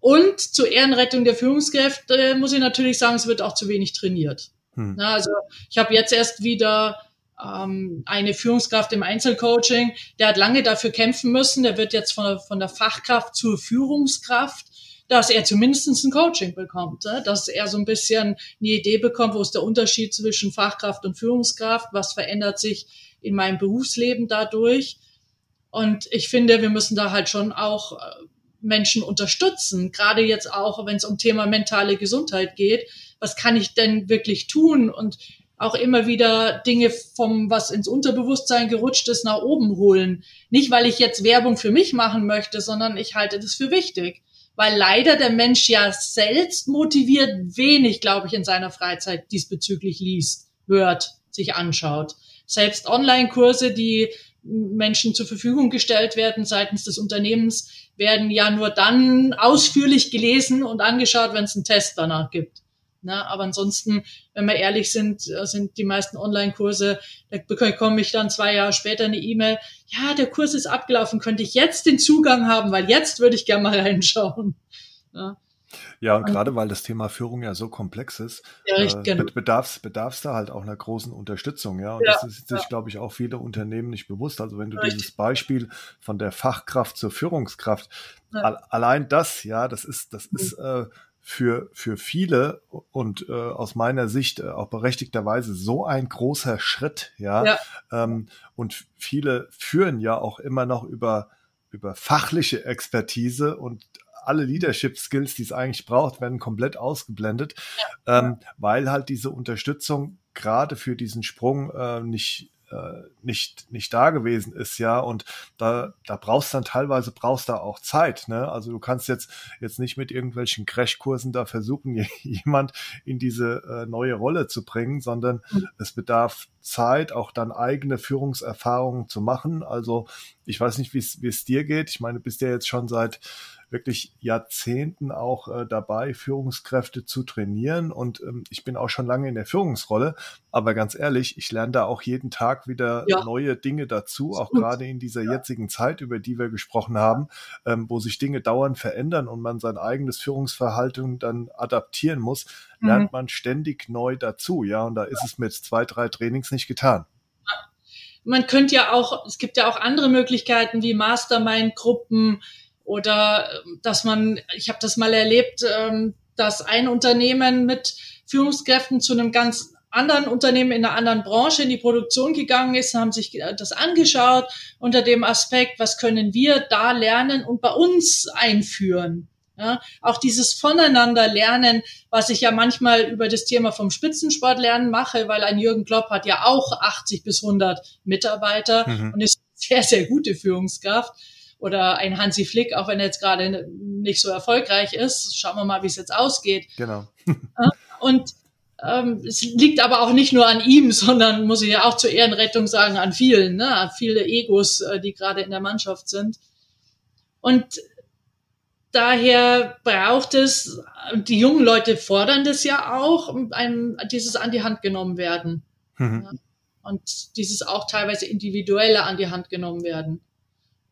Und zur Ehrenrettung der Führungskräfte muss ich natürlich sagen, es wird auch zu wenig trainiert. Hm. Na, also ich habe jetzt erst wieder ähm, eine Führungskraft im Einzelcoaching, der hat lange dafür kämpfen müssen, der wird jetzt von, von der Fachkraft zur Führungskraft, dass er zumindest ein Coaching bekommt, ne? dass er so ein bisschen eine Idee bekommt, wo ist der Unterschied zwischen Fachkraft und Führungskraft, was verändert sich in meinem Berufsleben dadurch. Und ich finde, wir müssen da halt schon auch äh, Menschen unterstützen, gerade jetzt auch, wenn es um Thema mentale Gesundheit geht. Was kann ich denn wirklich tun? Und auch immer wieder Dinge vom, was ins Unterbewusstsein gerutscht ist, nach oben holen. Nicht, weil ich jetzt Werbung für mich machen möchte, sondern ich halte das für wichtig. Weil leider der Mensch ja selbst motiviert wenig, glaube ich, in seiner Freizeit diesbezüglich liest, hört, sich anschaut. Selbst Online-Kurse, die Menschen zur Verfügung gestellt werden seitens des Unternehmens, werden ja nur dann ausführlich gelesen und angeschaut, wenn es einen Test danach gibt. Na, aber ansonsten, wenn wir ehrlich sind, äh, sind die meisten Online-Kurse, da bekomme ich dann zwei Jahre später eine E-Mail, ja, der Kurs ist abgelaufen, könnte ich jetzt den Zugang haben, weil jetzt würde ich gerne mal reinschauen. Ja. Ja, und gerade weil das Thema Führung ja so komplex ist, ja, äh, genau. bedarf es da halt auch einer großen Unterstützung, ja. Und ja, das ist sich, ja. glaube ich, auch viele Unternehmen nicht bewusst. Also wenn du richtig. dieses Beispiel von der Fachkraft zur Führungskraft, al allein das, ja, das ist, das mhm. ist äh, für, für viele und äh, aus meiner Sicht äh, auch berechtigterweise so ein großer Schritt, ja. ja. Ähm, und viele führen ja auch immer noch über über fachliche Expertise und alle Leadership Skills, die es eigentlich braucht, werden komplett ausgeblendet, ja. ähm, weil halt diese Unterstützung gerade für diesen Sprung äh, nicht äh, nicht nicht da gewesen ist, ja, und da da brauchst dann teilweise brauchst da auch Zeit, ne? Also du kannst jetzt jetzt nicht mit irgendwelchen Crashkursen da versuchen, jemand in diese äh, neue Rolle zu bringen, sondern mhm. es bedarf Zeit, auch dann eigene Führungserfahrungen zu machen. Also ich weiß nicht, wie es dir geht. Ich meine, bist ja jetzt schon seit wirklich Jahrzehnten auch äh, dabei, Führungskräfte zu trainieren. Und ähm, ich bin auch schon lange in der Führungsrolle. Aber ganz ehrlich, ich lerne da auch jeden Tag wieder ja. neue Dinge dazu, auch gerade in dieser ja. jetzigen Zeit, über die wir gesprochen haben, ähm, wo sich Dinge dauernd verändern und man sein eigenes Führungsverhalten dann adaptieren muss, mhm. lernt man ständig neu dazu. Ja, und da ist es mit zwei, drei Trainings nicht getan man könnte ja auch, es gibt ja auch andere Möglichkeiten wie Mastermind-Gruppen, oder ähm, dass man, ich habe das mal erlebt, ähm, dass ein Unternehmen mit Führungskräften zu einem ganz anderen Unternehmen in einer anderen Branche in die Produktion gegangen ist, haben sich äh, das angeschaut unter dem Aspekt, was können wir da lernen und bei uns einführen. Ja, auch dieses Voneinander lernen, was ich ja manchmal über das Thema vom Spitzensport lernen mache, weil ein Jürgen Klopp hat ja auch 80 bis 100 Mitarbeiter mhm. und ist sehr, sehr gute Führungskraft oder ein Hansi Flick, auch wenn er jetzt gerade nicht so erfolgreich ist. Schauen wir mal, wie es jetzt ausgeht. Genau. Und ähm, es liegt aber auch nicht nur an ihm, sondern muss ich ja auch zur Ehrenrettung sagen, an vielen, ne? an viele Egos, äh, die gerade in der Mannschaft sind. Und daher braucht es, die jungen Leute fordern das ja auch, einem dieses an die Hand genommen werden. Mhm. Ja? Und dieses auch teilweise individuelle an die Hand genommen werden.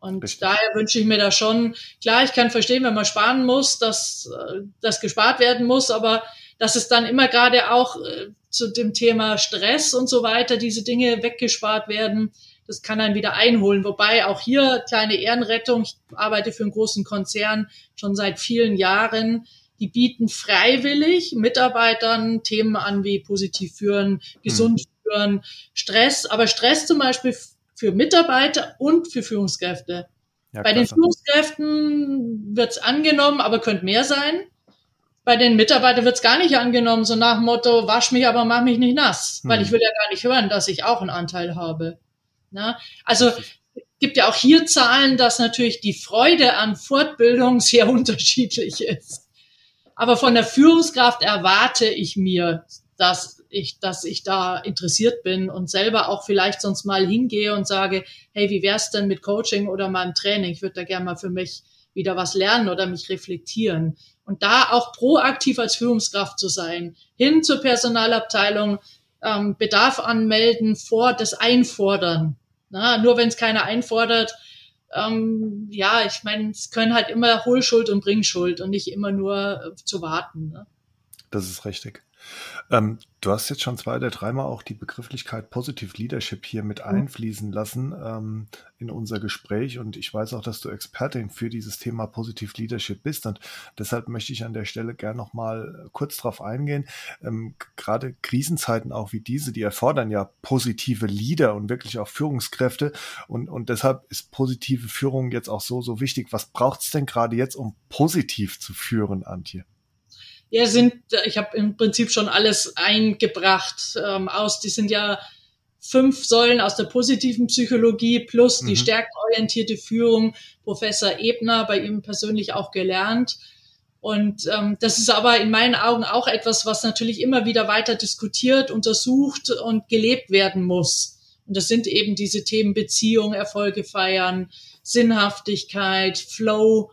Und Richtig. daher wünsche ich mir da schon, klar, ich kann verstehen, wenn man sparen muss, dass äh, das gespart werden muss, aber dass es dann immer gerade auch äh, zu dem Thema Stress und so weiter, diese Dinge weggespart werden, das kann einen wieder einholen. Wobei auch hier kleine Ehrenrettung, ich arbeite für einen großen Konzern schon seit vielen Jahren, die bieten freiwillig Mitarbeitern Themen an wie positiv führen, gesund hm. führen, Stress, aber Stress zum Beispiel für Mitarbeiter und für Führungskräfte. Ja, Bei den Führungskräften wird es angenommen, aber könnte mehr sein. Bei den Mitarbeitern wird es gar nicht angenommen, so nach dem Motto, wasch mich, aber mach mich nicht nass, hm. weil ich will ja gar nicht hören, dass ich auch einen Anteil habe. Na? Also gibt ja auch hier Zahlen, dass natürlich die Freude an Fortbildung sehr unterschiedlich ist. Aber von der Führungskraft erwarte ich mir, dass ich, dass ich da interessiert bin und selber auch vielleicht sonst mal hingehe und sage, hey, wie wär's denn mit Coaching oder meinem Training? Ich würde da gerne mal für mich wieder was lernen oder mich reflektieren. Und da auch proaktiv als Führungskraft zu sein, hin zur Personalabteilung, ähm, Bedarf anmelden, vor das Einfordern. Na, nur wenn es keiner einfordert, ähm, ja, ich meine, es können halt immer Hohlschuld und Bringschuld und nicht immer nur äh, zu warten. Ne? Das ist richtig. Ähm, du hast jetzt schon zwei oder dreimal auch die Begrifflichkeit Positive Leadership hier mit mhm. einfließen lassen ähm, in unser Gespräch und ich weiß auch, dass du Expertin für dieses Thema Positive Leadership bist und deshalb möchte ich an der Stelle gerne noch mal kurz drauf eingehen. Ähm, Gerade Krisenzeiten auch wie diese, die erfordern ja positive Leader und wirklich auch Führungskräfte und, und deshalb ist positive Führung jetzt auch so, so wichtig. Was braucht es denn gerade jetzt, um positiv zu führen, Antje? Ja, sind, ich habe im Prinzip schon alles eingebracht ähm, aus, die sind ja fünf Säulen aus der positiven Psychologie plus die mhm. stärkenorientierte Führung, Professor Ebner, bei ihm persönlich auch gelernt. Und ähm, das ist aber in meinen Augen auch etwas, was natürlich immer wieder weiter diskutiert, untersucht und gelebt werden muss. Und das sind eben diese Themen Beziehung, Erfolge feiern, Sinnhaftigkeit, Flow,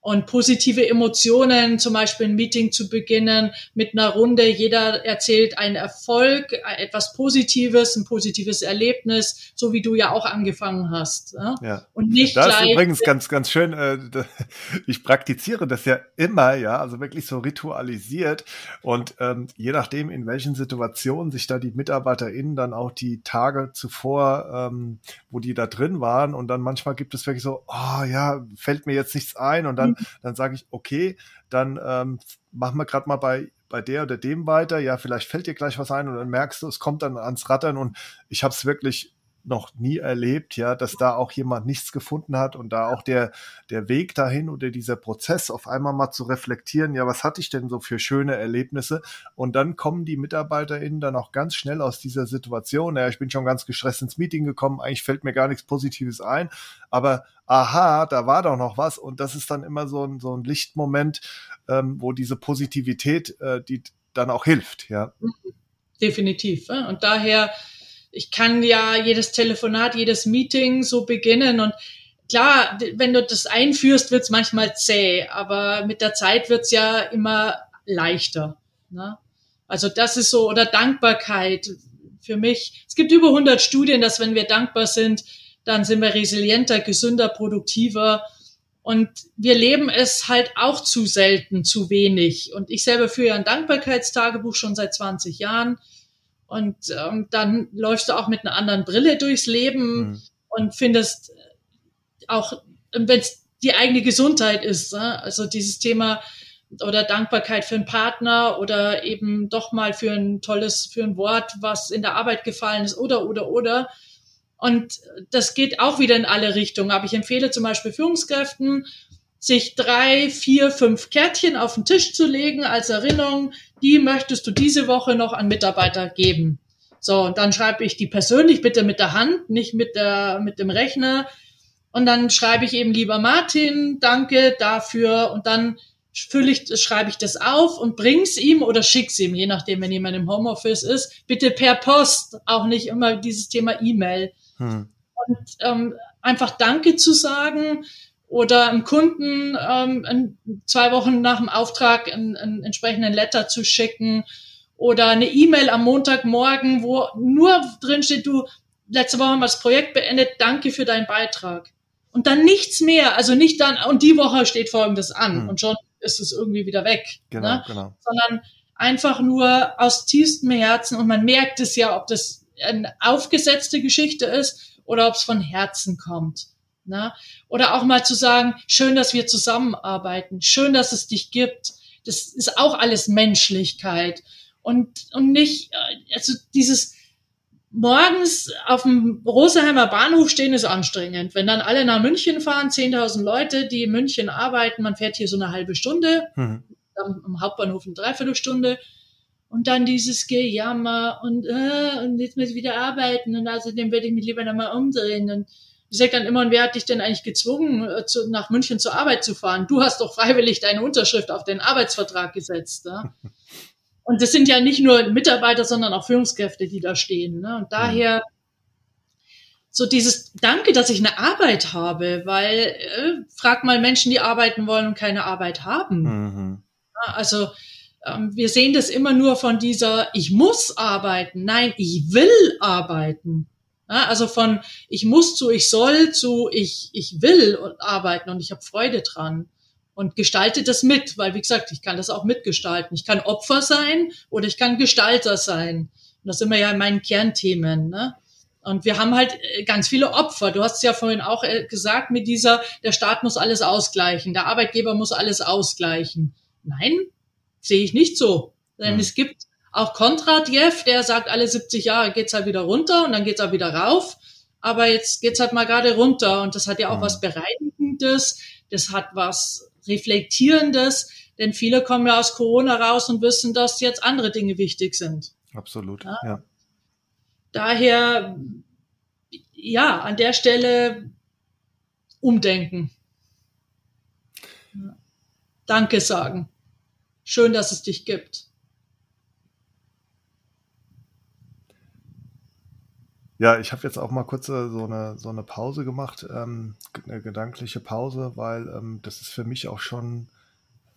und positive Emotionen, zum Beispiel ein Meeting zu beginnen mit einer Runde. Jeder erzählt einen Erfolg, etwas Positives, ein positives Erlebnis, so wie du ja auch angefangen hast. Ja. ja. Und nicht das ist übrigens ganz, ganz schön. Äh, ich praktiziere das ja immer, ja, also wirklich so ritualisiert. Und ähm, je nachdem, in welchen Situationen sich da die MitarbeiterInnen dann auch die Tage zuvor, ähm, wo die da drin waren, und dann manchmal gibt es wirklich so, oh ja, fällt mir jetzt nichts ein, und dann dann sage ich, okay, dann ähm, machen wir gerade mal bei bei der oder dem weiter, ja, vielleicht fällt dir gleich was ein und dann merkst du, es kommt dann ans Rattern und ich habe es wirklich noch nie erlebt, ja, dass da auch jemand nichts gefunden hat und da auch der, der Weg dahin oder dieser Prozess auf einmal mal zu reflektieren, ja, was hatte ich denn so für schöne Erlebnisse? Und dann kommen die MitarbeiterInnen dann auch ganz schnell aus dieser Situation, ja, ich bin schon ganz gestresst ins Meeting gekommen, eigentlich fällt mir gar nichts Positives ein, aber aha, da war doch noch was und das ist dann immer so ein, so ein Lichtmoment, ähm, wo diese Positivität, äh, die dann auch hilft, ja. Definitiv. Und daher ich kann ja jedes Telefonat, jedes Meeting so beginnen und klar, wenn du das einführst, wird es manchmal zäh, aber mit der Zeit wird es ja immer leichter. Ne? Also das ist so, oder Dankbarkeit für mich. Es gibt über 100 Studien, dass wenn wir dankbar sind, dann sind wir resilienter, gesünder, produktiver. Und wir leben es halt auch zu selten, zu wenig. Und ich selber führe ein Dankbarkeitstagebuch schon seit 20 Jahren. Und ähm, dann läufst du auch mit einer anderen Brille durchs Leben mhm. und findest auch, wenn es die eigene Gesundheit ist, ne? also dieses Thema oder Dankbarkeit für einen Partner oder eben doch mal für ein tolles, für ein Wort, was in der Arbeit gefallen ist oder, oder, oder. Und das geht auch wieder in alle Richtungen. Aber ich empfehle zum Beispiel Führungskräften, sich drei, vier, fünf Kärtchen auf den Tisch zu legen als Erinnerung, die möchtest du diese Woche noch an Mitarbeiter geben. So, und dann schreibe ich die persönlich bitte mit der Hand, nicht mit der, mit dem Rechner. Und dann schreibe ich eben lieber Martin, danke dafür. Und dann fülle ich, schreibe ich das auf und bring's ihm oder schick's ihm, je nachdem, wenn jemand im Homeoffice ist. Bitte per Post, auch nicht immer dieses Thema E-Mail. Hm. Und ähm, einfach Danke zu sagen, oder einem Kunden ähm, zwei Wochen nach dem Auftrag einen, einen entsprechenden Letter zu schicken oder eine E-Mail am Montagmorgen, wo nur drin steht, du, letzte Woche haben wir das Projekt beendet, danke für deinen Beitrag. Und dann nichts mehr, also nicht dann, und die Woche steht folgendes an hm. und schon ist es irgendwie wieder weg. Genau, ne? genau. Sondern einfach nur aus tiefstem Herzen und man merkt es ja, ob das eine aufgesetzte Geschichte ist oder ob es von Herzen kommt. Ne? Oder auch mal zu sagen, schön, dass wir zusammenarbeiten, schön, dass es dich gibt. Das ist auch alles Menschlichkeit. Und, und nicht, äh, also dieses morgens auf dem Roseheimer Bahnhof stehen ist anstrengend. Wenn dann alle nach München fahren, 10.000 Leute, die in München arbeiten, man fährt hier so eine halbe Stunde, mhm. am Hauptbahnhof eine Dreiviertelstunde. Und dann dieses Gejammer und, äh, und jetzt muss ich wieder arbeiten und außerdem würde ich mich lieber nochmal umdrehen und Ich sage dann immer, wer hat dich denn eigentlich gezwungen, äh, zu, nach München zur Arbeit zu fahren? Du hast doch freiwillig deine Unterschrift auf den Arbeitsvertrag gesetzt. Ne? Und das sind ja nicht nur Mitarbeiter, sondern auch Führungskräfte, die da stehen. Ne? Und daher so dieses Danke, dass ich eine Arbeit habe, weil äh, frag mal Menschen, die arbeiten wollen und keine Arbeit haben. Mhm. Ja, also ähm, wir sehen das immer nur von dieser Ich muss arbeiten. Nein, ich will arbeiten. Also von ich muss zu ich soll zu ich ich will arbeiten und ich habe Freude dran und gestalte das mit, weil wie gesagt, ich kann das auch mitgestalten. Ich kann Opfer sein oder ich kann Gestalter sein. Und das sind wir ja in meinen Kernthemen. Ne? Und wir haben halt äh, ganz viele Opfer. Du hast es ja vorhin auch äh, gesagt mit dieser, der Staat muss alles ausgleichen, der Arbeitgeber muss alles ausgleichen. Nein, sehe ich nicht so. Denn mhm. es gibt auch Kontradjew, der sagt, alle 70 Jahre geht's halt wieder runter und dann geht's auch wieder rauf. Aber jetzt geht's halt mal gerade runter und das hat ja auch mhm. was Bereinigendes, das hat was Reflektierendes, denn viele kommen ja aus Corona raus und wissen, dass jetzt andere Dinge wichtig sind. Absolut, ja. ja. Daher, ja, an der Stelle umdenken. Danke sagen. Schön, dass es dich gibt. Ja, ich habe jetzt auch mal kurz äh, so eine, so eine Pause gemacht, ähm, eine gedankliche Pause, weil ähm, das ist für mich auch schon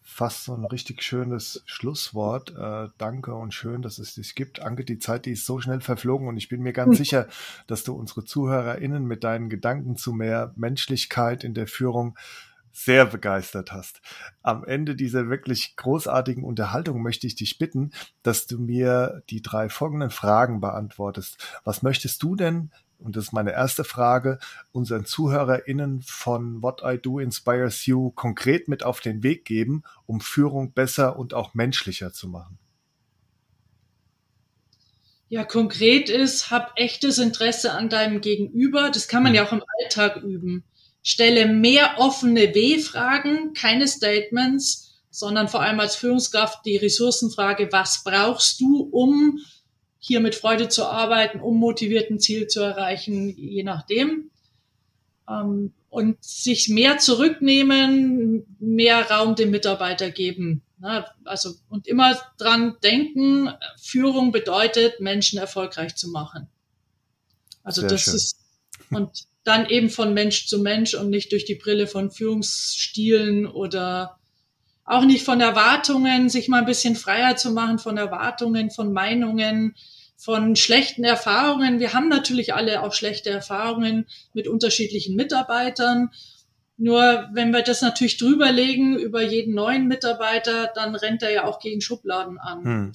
fast so ein richtig schönes Schlusswort. Äh, danke und schön, dass es dich gibt. Anke, die Zeit, die ist so schnell verflogen und ich bin mir ganz sicher, dass du unsere ZuhörerInnen mit deinen Gedanken zu mehr Menschlichkeit in der Führung sehr begeistert hast. Am Ende dieser wirklich großartigen Unterhaltung möchte ich dich bitten, dass du mir die drei folgenden Fragen beantwortest. Was möchtest du denn, und das ist meine erste Frage, unseren ZuhörerInnen von What I Do Inspires You konkret mit auf den Weg geben, um Führung besser und auch menschlicher zu machen? Ja, konkret ist, hab echtes Interesse an deinem Gegenüber. Das kann man hm. ja auch im Alltag üben stelle mehr offene W-Fragen, keine Statements, sondern vor allem als Führungskraft die Ressourcenfrage, was brauchst du, um hier mit Freude zu arbeiten, um motivierten Ziel zu erreichen, je nachdem. Ähm, und sich mehr zurücknehmen, mehr Raum dem Mitarbeiter geben. Also, und immer dran denken, Führung bedeutet, Menschen erfolgreich zu machen. Also Sehr das schön. ist, und dann eben von Mensch zu Mensch und nicht durch die Brille von Führungsstilen oder auch nicht von Erwartungen, sich mal ein bisschen freier zu machen von Erwartungen, von Meinungen, von schlechten Erfahrungen. Wir haben natürlich alle auch schlechte Erfahrungen mit unterschiedlichen Mitarbeitern. Nur wenn wir das natürlich drüberlegen über jeden neuen Mitarbeiter, dann rennt er ja auch gegen Schubladen an. Hm.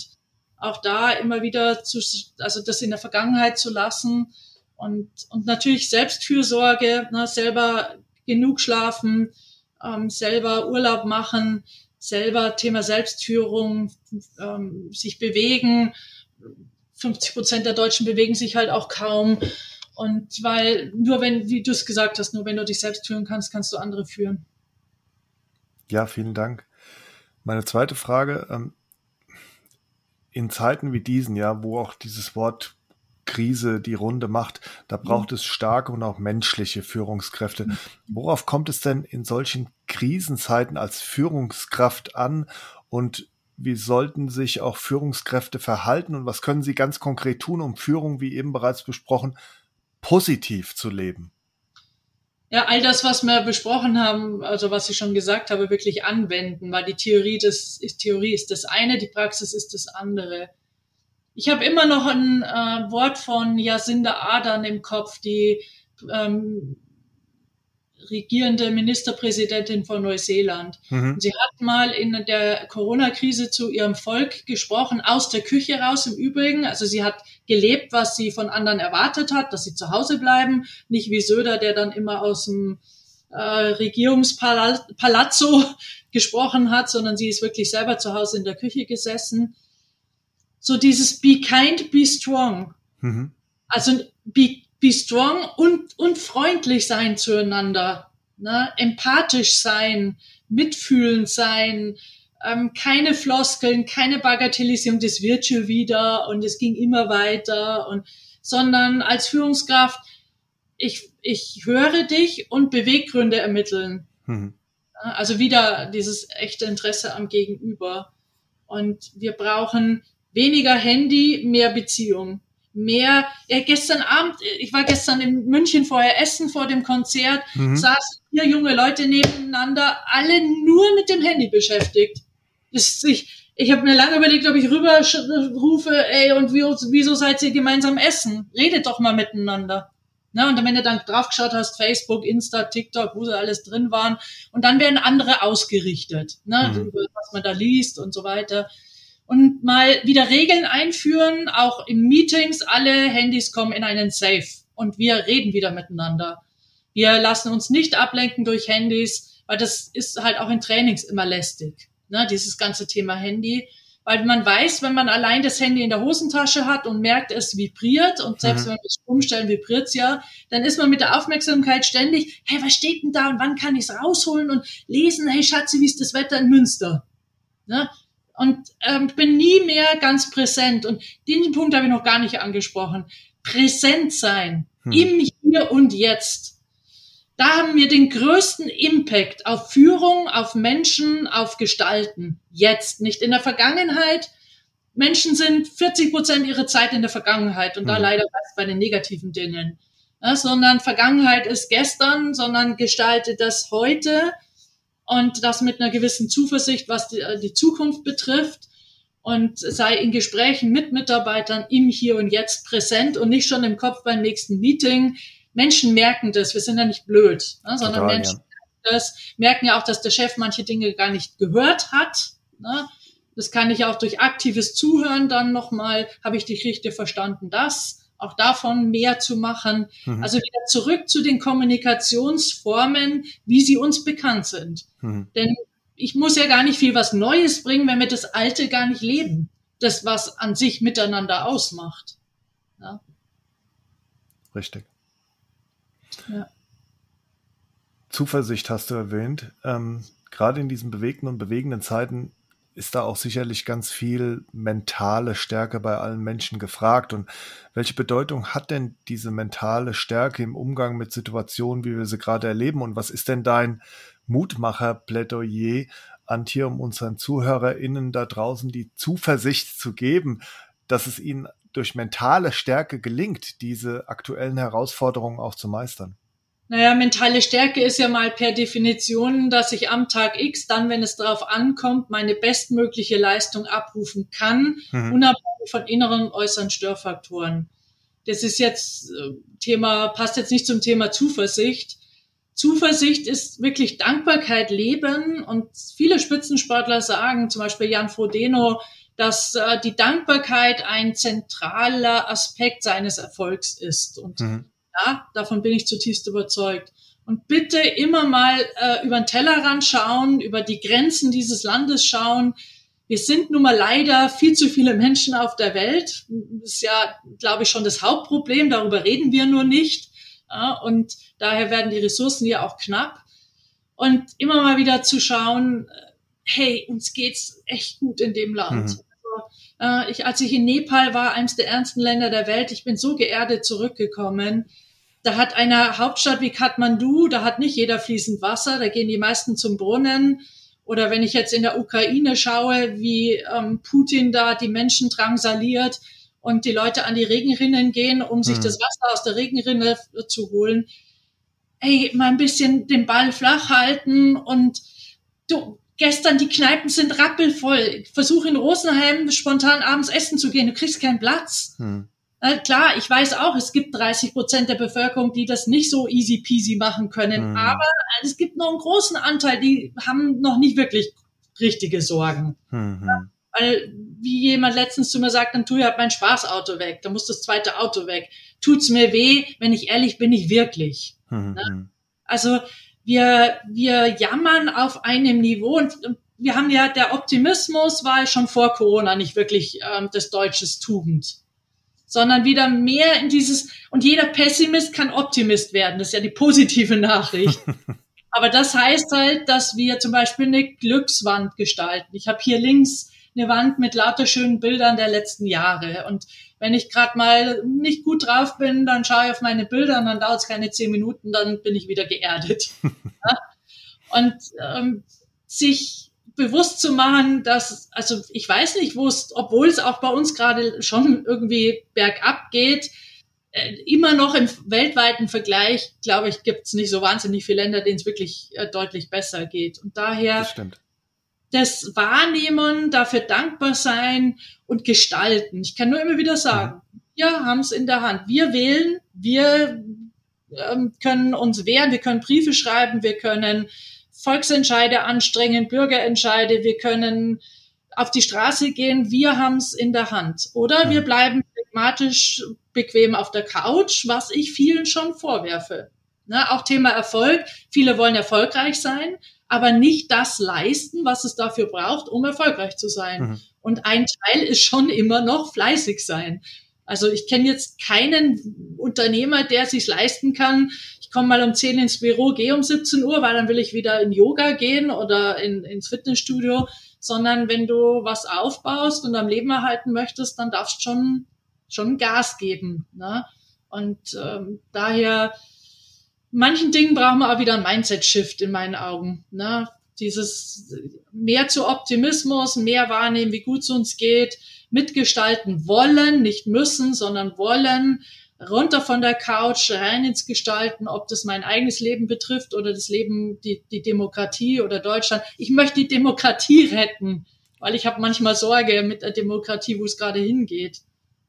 Auch da immer wieder zu, also das in der Vergangenheit zu lassen, und, und natürlich Selbstfürsorge, ne, selber genug schlafen, ähm, selber Urlaub machen, selber Thema Selbstführung, ähm, sich bewegen. 50 Prozent der Deutschen bewegen sich halt auch kaum. Und weil nur wenn, wie du es gesagt hast, nur wenn du dich selbst führen kannst, kannst du andere führen. Ja, vielen Dank. Meine zweite Frage, ähm, in Zeiten wie diesen, ja, wo auch dieses Wort Krise die Runde macht, da braucht es starke und auch menschliche Führungskräfte. Worauf kommt es denn in solchen Krisenzeiten als Führungskraft an und wie sollten sich auch Führungskräfte verhalten und was können sie ganz konkret tun, um Führung, wie eben bereits besprochen, positiv zu leben? Ja, all das, was wir besprochen haben, also was ich schon gesagt habe, wirklich anwenden, weil die Theorie, das ist, Theorie ist das eine, die Praxis ist das andere. Ich habe immer noch ein äh, Wort von Jacinda Ardern im Kopf, die ähm, regierende Ministerpräsidentin von Neuseeland. Mhm. Sie hat mal in der Corona-Krise zu ihrem Volk gesprochen, aus der Küche raus im Übrigen. Also sie hat gelebt, was sie von anderen erwartet hat, dass sie zu Hause bleiben, nicht wie Söder, der dann immer aus dem äh, Regierungspalazzo gesprochen hat, sondern sie ist wirklich selber zu Hause in der Küche gesessen so dieses Be kind, be strong. Mhm. Also be, be strong und, und freundlich sein zueinander, ne? empathisch sein, mitfühlend sein, ähm, keine Floskeln, keine Bagatellisierung, das wird schon wieder und es ging immer weiter und sondern als Führungskraft ich, ich höre dich und Beweggründe ermitteln. Mhm. Also wieder dieses echte Interesse am Gegenüber. Und wir brauchen weniger Handy, mehr Beziehung. Mehr, ja, gestern Abend, ich war gestern in München vorher essen vor dem Konzert, mhm. saßen vier junge Leute nebeneinander, alle nur mit dem Handy beschäftigt. Das, ich ich habe mir lange überlegt, ob ich rüber rufe, ey, und wie, wieso seid ihr gemeinsam essen? Redet doch mal miteinander. Ne? Und wenn du dann draufgeschaut hast, Facebook, Insta, TikTok, wo sie alles drin waren, und dann werden andere ausgerichtet, ne? Mhm. was man da liest und so weiter. Und mal wieder Regeln einführen, auch in Meetings, alle Handys kommen in einen Safe und wir reden wieder miteinander. Wir lassen uns nicht ablenken durch Handys, weil das ist halt auch in Trainings immer lästig, ne? dieses ganze Thema Handy weil man weiß, wenn man allein das Handy in der Hosentasche hat und merkt, es vibriert und selbst mhm. wenn wir es umstellen, vibriert es ja, dann ist man mit der Aufmerksamkeit ständig, hey, was steht denn da und wann kann ich es rausholen und lesen, hey Schatzi, wie ist das Wetter in Münster? Ne? Und ähm, bin nie mehr ganz präsent und diesen Punkt habe ich noch gar nicht angesprochen. Präsent sein mhm. im Hier und Jetzt da haben wir den größten Impact auf Führung, auf Menschen, auf Gestalten. Jetzt, nicht in der Vergangenheit. Menschen sind 40 Prozent ihrer Zeit in der Vergangenheit und mhm. da leider bei den negativen Dingen. Ja, sondern Vergangenheit ist gestern, sondern gestaltet das heute und das mit einer gewissen Zuversicht, was die, die Zukunft betrifft und sei in Gesprächen mit Mitarbeitern im Hier und Jetzt präsent und nicht schon im Kopf beim nächsten Meeting Menschen merken das, wir sind ja nicht blöd, ne, sondern Total, Menschen ja. das, merken ja auch, dass der Chef manche Dinge gar nicht gehört hat. Ne? Das kann ich auch durch aktives Zuhören dann nochmal, habe ich dich richtig verstanden, das auch davon mehr zu machen. Mhm. Also wieder zurück zu den Kommunikationsformen, wie sie uns bekannt sind. Mhm. Denn ich muss ja gar nicht viel was Neues bringen, wenn wir das Alte gar nicht leben. Das, was an sich miteinander ausmacht. Ja. Richtig. Zuversicht hast du erwähnt. Ähm, gerade in diesen bewegten und bewegenden Zeiten ist da auch sicherlich ganz viel mentale Stärke bei allen Menschen gefragt. Und welche Bedeutung hat denn diese mentale Stärke im Umgang mit Situationen, wie wir sie gerade erleben? Und was ist denn dein Mutmacher-Plädoyer, Antje, um unseren ZuhörerInnen da draußen die Zuversicht zu geben, dass es ihnen durch mentale Stärke gelingt, diese aktuellen Herausforderungen auch zu meistern? Naja, mentale Stärke ist ja mal per Definition, dass ich am Tag X, dann, wenn es darauf ankommt, meine bestmögliche Leistung abrufen kann, mhm. unabhängig von inneren und äußeren Störfaktoren. Das ist jetzt äh, Thema, passt jetzt nicht zum Thema Zuversicht. Zuversicht ist wirklich Dankbarkeit leben und viele Spitzensportler sagen, zum Beispiel Jan Frodeno, dass äh, die Dankbarkeit ein zentraler Aspekt seines Erfolgs ist. Und mhm. Ja, davon bin ich zutiefst überzeugt. Und bitte immer mal äh, über den Tellerrand schauen, über die Grenzen dieses Landes schauen. Wir sind nun mal leider viel zu viele Menschen auf der Welt. Das ist ja, glaube ich, schon das Hauptproblem. Darüber reden wir nur nicht. Ja, und daher werden die Ressourcen ja auch knapp. Und immer mal wieder zu schauen, äh, hey, uns geht's echt gut in dem Land. Mhm. Äh, ich, als ich in Nepal war, eines der ernsten Länder der Welt, ich bin so geerdet zurückgekommen. Da hat eine Hauptstadt wie Kathmandu, da hat nicht jeder fließend Wasser, da gehen die meisten zum Brunnen. Oder wenn ich jetzt in der Ukraine schaue, wie ähm, Putin da die Menschen drangsaliert und die Leute an die Regenrinnen gehen, um sich mhm. das Wasser aus der Regenrinne zu holen. Ey, mal ein bisschen den Ball flach halten und du, Gestern, die Kneipen sind rappelvoll. Versuch in Rosenheim spontan abends essen zu gehen. Du kriegst keinen Platz. Hm. Na, klar, ich weiß auch, es gibt 30 Prozent der Bevölkerung, die das nicht so easy peasy machen können. Hm. Aber es gibt noch einen großen Anteil, die haben noch nicht wirklich richtige Sorgen. Hm. Ja, weil, wie jemand letztens zu mir sagt, dann tu ja mein Spaßauto weg, dann muss das zweite Auto weg. Tut's mir weh, wenn ich ehrlich bin, ich wirklich. Hm. hm. Also wir, wir jammern auf einem Niveau und wir haben ja, der Optimismus war schon vor Corona nicht wirklich ähm, das deutsches Tugend, sondern wieder mehr in dieses, und jeder Pessimist kann Optimist werden, das ist ja die positive Nachricht. Aber das heißt halt, dass wir zum Beispiel eine Glückswand gestalten. Ich habe hier links eine Wand mit lauter schönen Bildern der letzten Jahre. Und wenn ich gerade mal nicht gut drauf bin, dann schaue ich auf meine Bilder und dann dauert es keine zehn Minuten, dann bin ich wieder geerdet. ja? Und ähm, sich bewusst zu machen, dass, also ich weiß nicht, wo es, obwohl es auch bei uns gerade schon irgendwie bergab geht, äh, immer noch im weltweiten Vergleich, glaube ich, gibt es nicht so wahnsinnig viele Länder, denen es wirklich äh, deutlich besser geht. Und daher das, das Wahrnehmen, dafür dankbar sein und gestalten. Ich kann nur immer wieder sagen, mhm. wir haben es in der Hand. Wir wählen, wir ähm, können uns wehren, wir können Briefe schreiben, wir können Volksentscheide anstrengen, Bürgerentscheide, wir können auf die Straße gehen, wir haben es in der Hand. Oder wir bleiben pragmatisch bequem auf der Couch, was ich vielen schon vorwerfe. Ne, auch Thema Erfolg. Viele wollen erfolgreich sein, aber nicht das leisten, was es dafür braucht, um erfolgreich zu sein. Mhm. Und ein Teil ist schon immer noch fleißig sein. Also ich kenne jetzt keinen Unternehmer, der sich leisten kann, ich komme mal um 10 ins Büro, gehe um 17 Uhr, weil dann will ich wieder in Yoga gehen oder in, ins Fitnessstudio, sondern wenn du was aufbaust und am Leben erhalten möchtest, dann darfst schon schon Gas geben. Ne? Und ähm, daher manchen Dingen brauchen wir auch wieder ein Mindset-Shift in meinen Augen. Ne? Dieses mehr zu Optimismus, mehr wahrnehmen, wie gut es uns geht, mitgestalten wollen, nicht müssen, sondern wollen, runter von der Couch, rein ins Gestalten, ob das mein eigenes Leben betrifft oder das Leben, die, die Demokratie oder Deutschland. Ich möchte die Demokratie retten, weil ich habe manchmal Sorge mit der Demokratie, wo es gerade hingeht.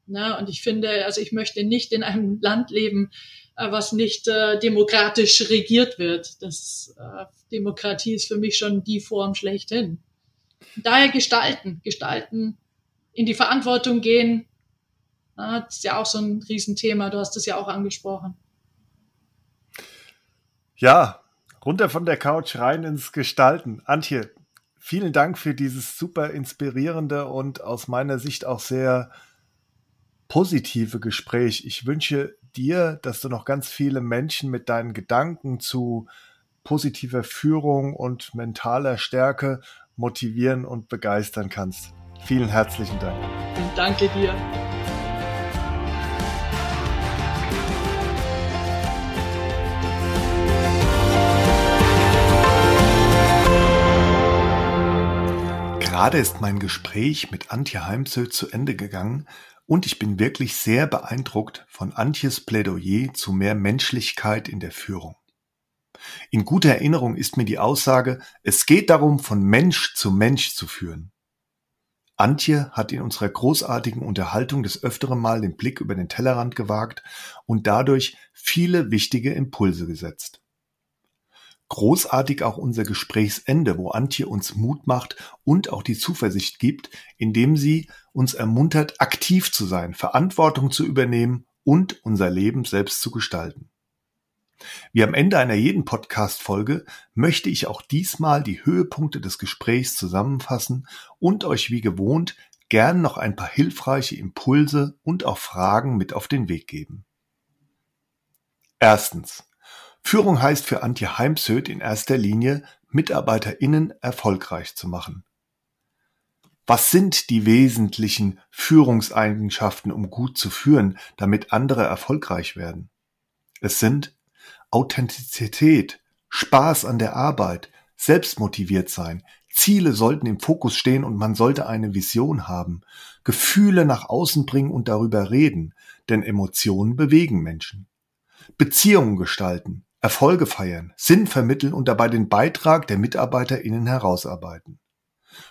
Na, und ich finde, also ich möchte nicht in einem Land leben, äh, was nicht äh, demokratisch regiert wird. Das äh, Demokratie ist für mich schon die Form schlechthin. Daher gestalten, gestalten, in die Verantwortung gehen, das ist ja auch so ein Riesenthema. Du hast es ja auch angesprochen. Ja, runter von der Couch rein ins Gestalten. Antje, vielen Dank für dieses super inspirierende und aus meiner Sicht auch sehr positive Gespräch. Ich wünsche dir, dass du noch ganz viele Menschen mit deinen Gedanken zu positiver Führung und mentaler Stärke motivieren und begeistern kannst. Vielen herzlichen Dank. Danke dir. Gerade ist mein Gespräch mit Antje Heimsö zu Ende gegangen und ich bin wirklich sehr beeindruckt von Antjes Plädoyer zu mehr Menschlichkeit in der Führung. In guter Erinnerung ist mir die Aussage, es geht darum, von Mensch zu Mensch zu führen. Antje hat in unserer großartigen Unterhaltung des öfteren Mal den Blick über den Tellerrand gewagt und dadurch viele wichtige Impulse gesetzt. Großartig auch unser Gesprächsende, wo Antje uns Mut macht und auch die Zuversicht gibt, indem sie uns ermuntert, aktiv zu sein, Verantwortung zu übernehmen und unser Leben selbst zu gestalten. Wie am Ende einer jeden Podcast-Folge möchte ich auch diesmal die Höhepunkte des Gesprächs zusammenfassen und euch wie gewohnt gern noch ein paar hilfreiche Impulse und auch Fragen mit auf den Weg geben. Erstens. Führung heißt für Antje Heimsöth in erster Linie, MitarbeiterInnen erfolgreich zu machen. Was sind die wesentlichen Führungseigenschaften, um gut zu führen, damit andere erfolgreich werden? Es sind Authentizität, Spaß an der Arbeit, selbstmotiviert sein, Ziele sollten im Fokus stehen und man sollte eine Vision haben, Gefühle nach außen bringen und darüber reden, denn Emotionen bewegen Menschen. Beziehungen gestalten, Erfolge feiern, Sinn vermitteln und dabei den Beitrag der MitarbeiterInnen herausarbeiten.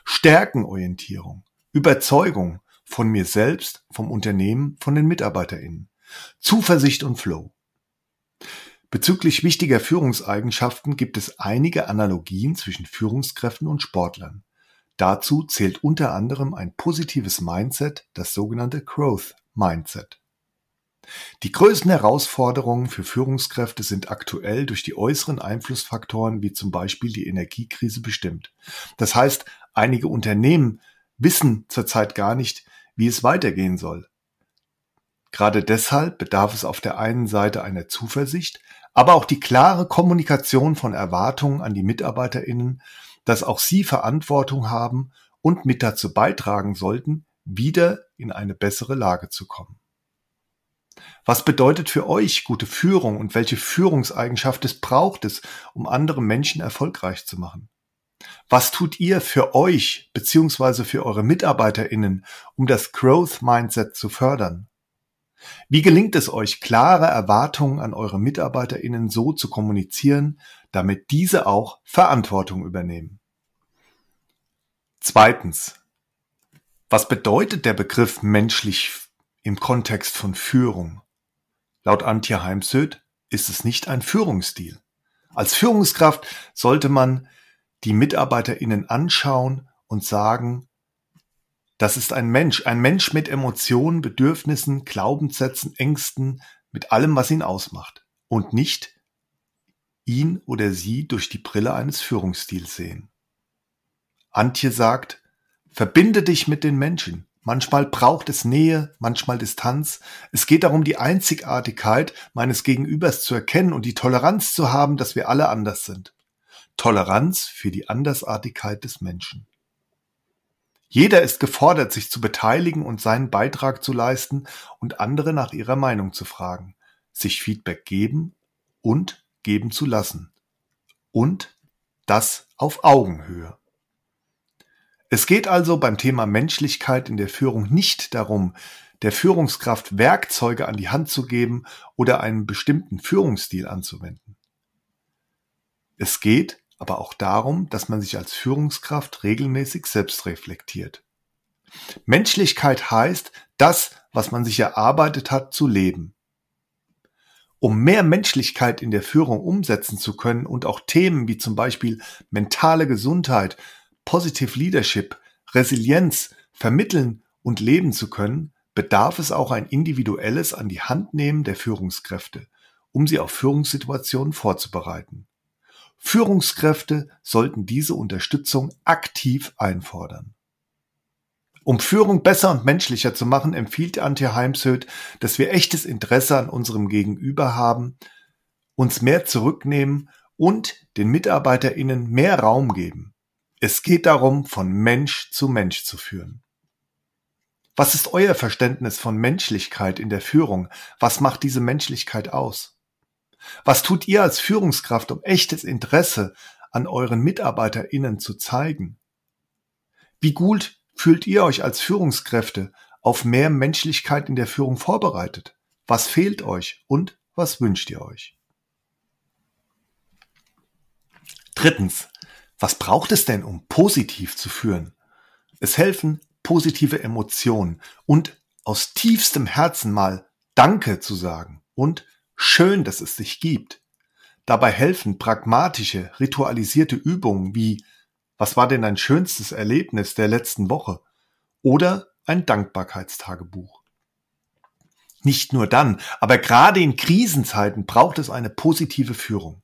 Stärkenorientierung, Überzeugung von mir selbst, vom Unternehmen, von den MitarbeiterInnen. Zuversicht und Flow. Bezüglich wichtiger Führungseigenschaften gibt es einige Analogien zwischen Führungskräften und Sportlern. Dazu zählt unter anderem ein positives Mindset, das sogenannte Growth Mindset. Die größten Herausforderungen für Führungskräfte sind aktuell durch die äußeren Einflussfaktoren wie zum Beispiel die Energiekrise bestimmt. Das heißt, einige Unternehmen wissen zurzeit gar nicht, wie es weitergehen soll. Gerade deshalb bedarf es auf der einen Seite einer Zuversicht, aber auch die klare Kommunikation von Erwartungen an die Mitarbeiterinnen, dass auch sie Verantwortung haben und mit dazu beitragen sollten, wieder in eine bessere Lage zu kommen. Was bedeutet für euch gute Führung und welche Führungseigenschaft es braucht es, um andere Menschen erfolgreich zu machen? Was tut ihr für euch beziehungsweise für eure MitarbeiterInnen, um das Growth Mindset zu fördern? Wie gelingt es euch, klare Erwartungen an eure MitarbeiterInnen so zu kommunizieren, damit diese auch Verantwortung übernehmen? Zweitens. Was bedeutet der Begriff menschlich im Kontext von Führung? Laut Antje Heimsöth ist es nicht ein Führungsstil. Als Führungskraft sollte man die MitarbeiterInnen anschauen und sagen, das ist ein Mensch, ein Mensch mit Emotionen, Bedürfnissen, Glaubenssätzen, Ängsten, mit allem, was ihn ausmacht. Und nicht ihn oder sie durch die Brille eines Führungsstils sehen. Antje sagt, verbinde dich mit den Menschen. Manchmal braucht es Nähe, manchmal Distanz. Es geht darum, die Einzigartigkeit meines Gegenübers zu erkennen und die Toleranz zu haben, dass wir alle anders sind. Toleranz für die Andersartigkeit des Menschen. Jeder ist gefordert, sich zu beteiligen und seinen Beitrag zu leisten und andere nach ihrer Meinung zu fragen, sich Feedback geben und geben zu lassen. Und das auf Augenhöhe. Es geht also beim Thema Menschlichkeit in der Führung nicht darum, der Führungskraft Werkzeuge an die Hand zu geben oder einen bestimmten Führungsstil anzuwenden. Es geht aber auch darum, dass man sich als Führungskraft regelmäßig selbst reflektiert. Menschlichkeit heißt, das, was man sich erarbeitet hat, zu leben. Um mehr Menschlichkeit in der Führung umsetzen zu können und auch Themen wie zum Beispiel mentale Gesundheit, Positive Leadership, Resilienz vermitteln und leben zu können, bedarf es auch ein individuelles an die Hand nehmen der Führungskräfte, um sie auf Führungssituationen vorzubereiten. Führungskräfte sollten diese Unterstützung aktiv einfordern. Um Führung besser und menschlicher zu machen, empfiehlt Antje Heimsöth, dass wir echtes Interesse an unserem Gegenüber haben, uns mehr zurücknehmen und den MitarbeiterInnen mehr Raum geben. Es geht darum, von Mensch zu Mensch zu führen. Was ist euer Verständnis von Menschlichkeit in der Führung? Was macht diese Menschlichkeit aus? Was tut ihr als Führungskraft, um echtes Interesse an euren MitarbeiterInnen zu zeigen? Wie gut fühlt ihr euch als Führungskräfte auf mehr Menschlichkeit in der Führung vorbereitet? Was fehlt euch und was wünscht ihr euch? Drittens, was braucht es denn, um positiv zu führen? Es helfen positive Emotionen und aus tiefstem Herzen mal Danke zu sagen und Schön, dass es dich gibt. Dabei helfen pragmatische, ritualisierte Übungen wie Was war denn dein schönstes Erlebnis der letzten Woche? Oder ein Dankbarkeitstagebuch. Nicht nur dann, aber gerade in Krisenzeiten braucht es eine positive Führung.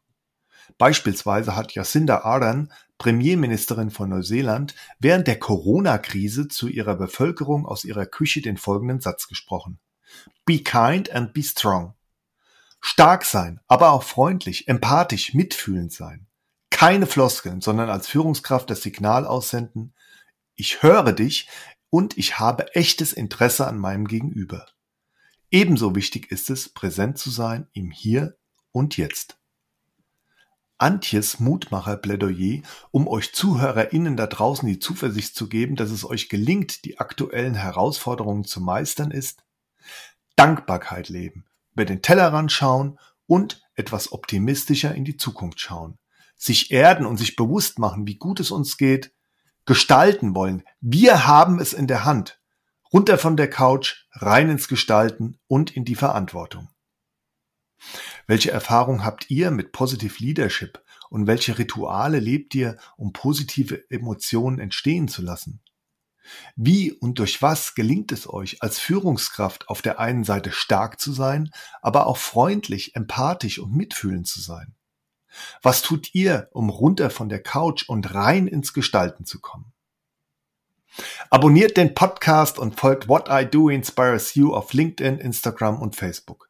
Beispielsweise hat Jacinda Ardern, Premierministerin von Neuseeland, während der Corona-Krise zu ihrer Bevölkerung aus ihrer Küche den folgenden Satz gesprochen. Be kind and be strong. Stark sein, aber auch freundlich, empathisch, mitfühlend sein. Keine Floskeln, sondern als Führungskraft das Signal aussenden, ich höre dich und ich habe echtes Interesse an meinem Gegenüber. Ebenso wichtig ist es, präsent zu sein im Hier und Jetzt. Antjes Mutmacher-Plädoyer, um euch ZuhörerInnen da draußen die Zuversicht zu geben, dass es euch gelingt, die aktuellen Herausforderungen zu meistern, ist Dankbarkeit leben, über den Tellerrand schauen und etwas optimistischer in die Zukunft schauen. Sich erden und sich bewusst machen, wie gut es uns geht, gestalten wollen. Wir haben es in der Hand. Runter von der Couch, rein ins Gestalten und in die Verantwortung. Welche Erfahrung habt ihr mit Positive Leadership und welche Rituale lebt ihr, um positive Emotionen entstehen zu lassen? Wie und durch was gelingt es euch, als Führungskraft auf der einen Seite stark zu sein, aber auch freundlich, empathisch und mitfühlend zu sein? Was tut ihr, um runter von der Couch und rein ins Gestalten zu kommen? Abonniert den Podcast und folgt What I Do Inspires You auf LinkedIn, Instagram und Facebook.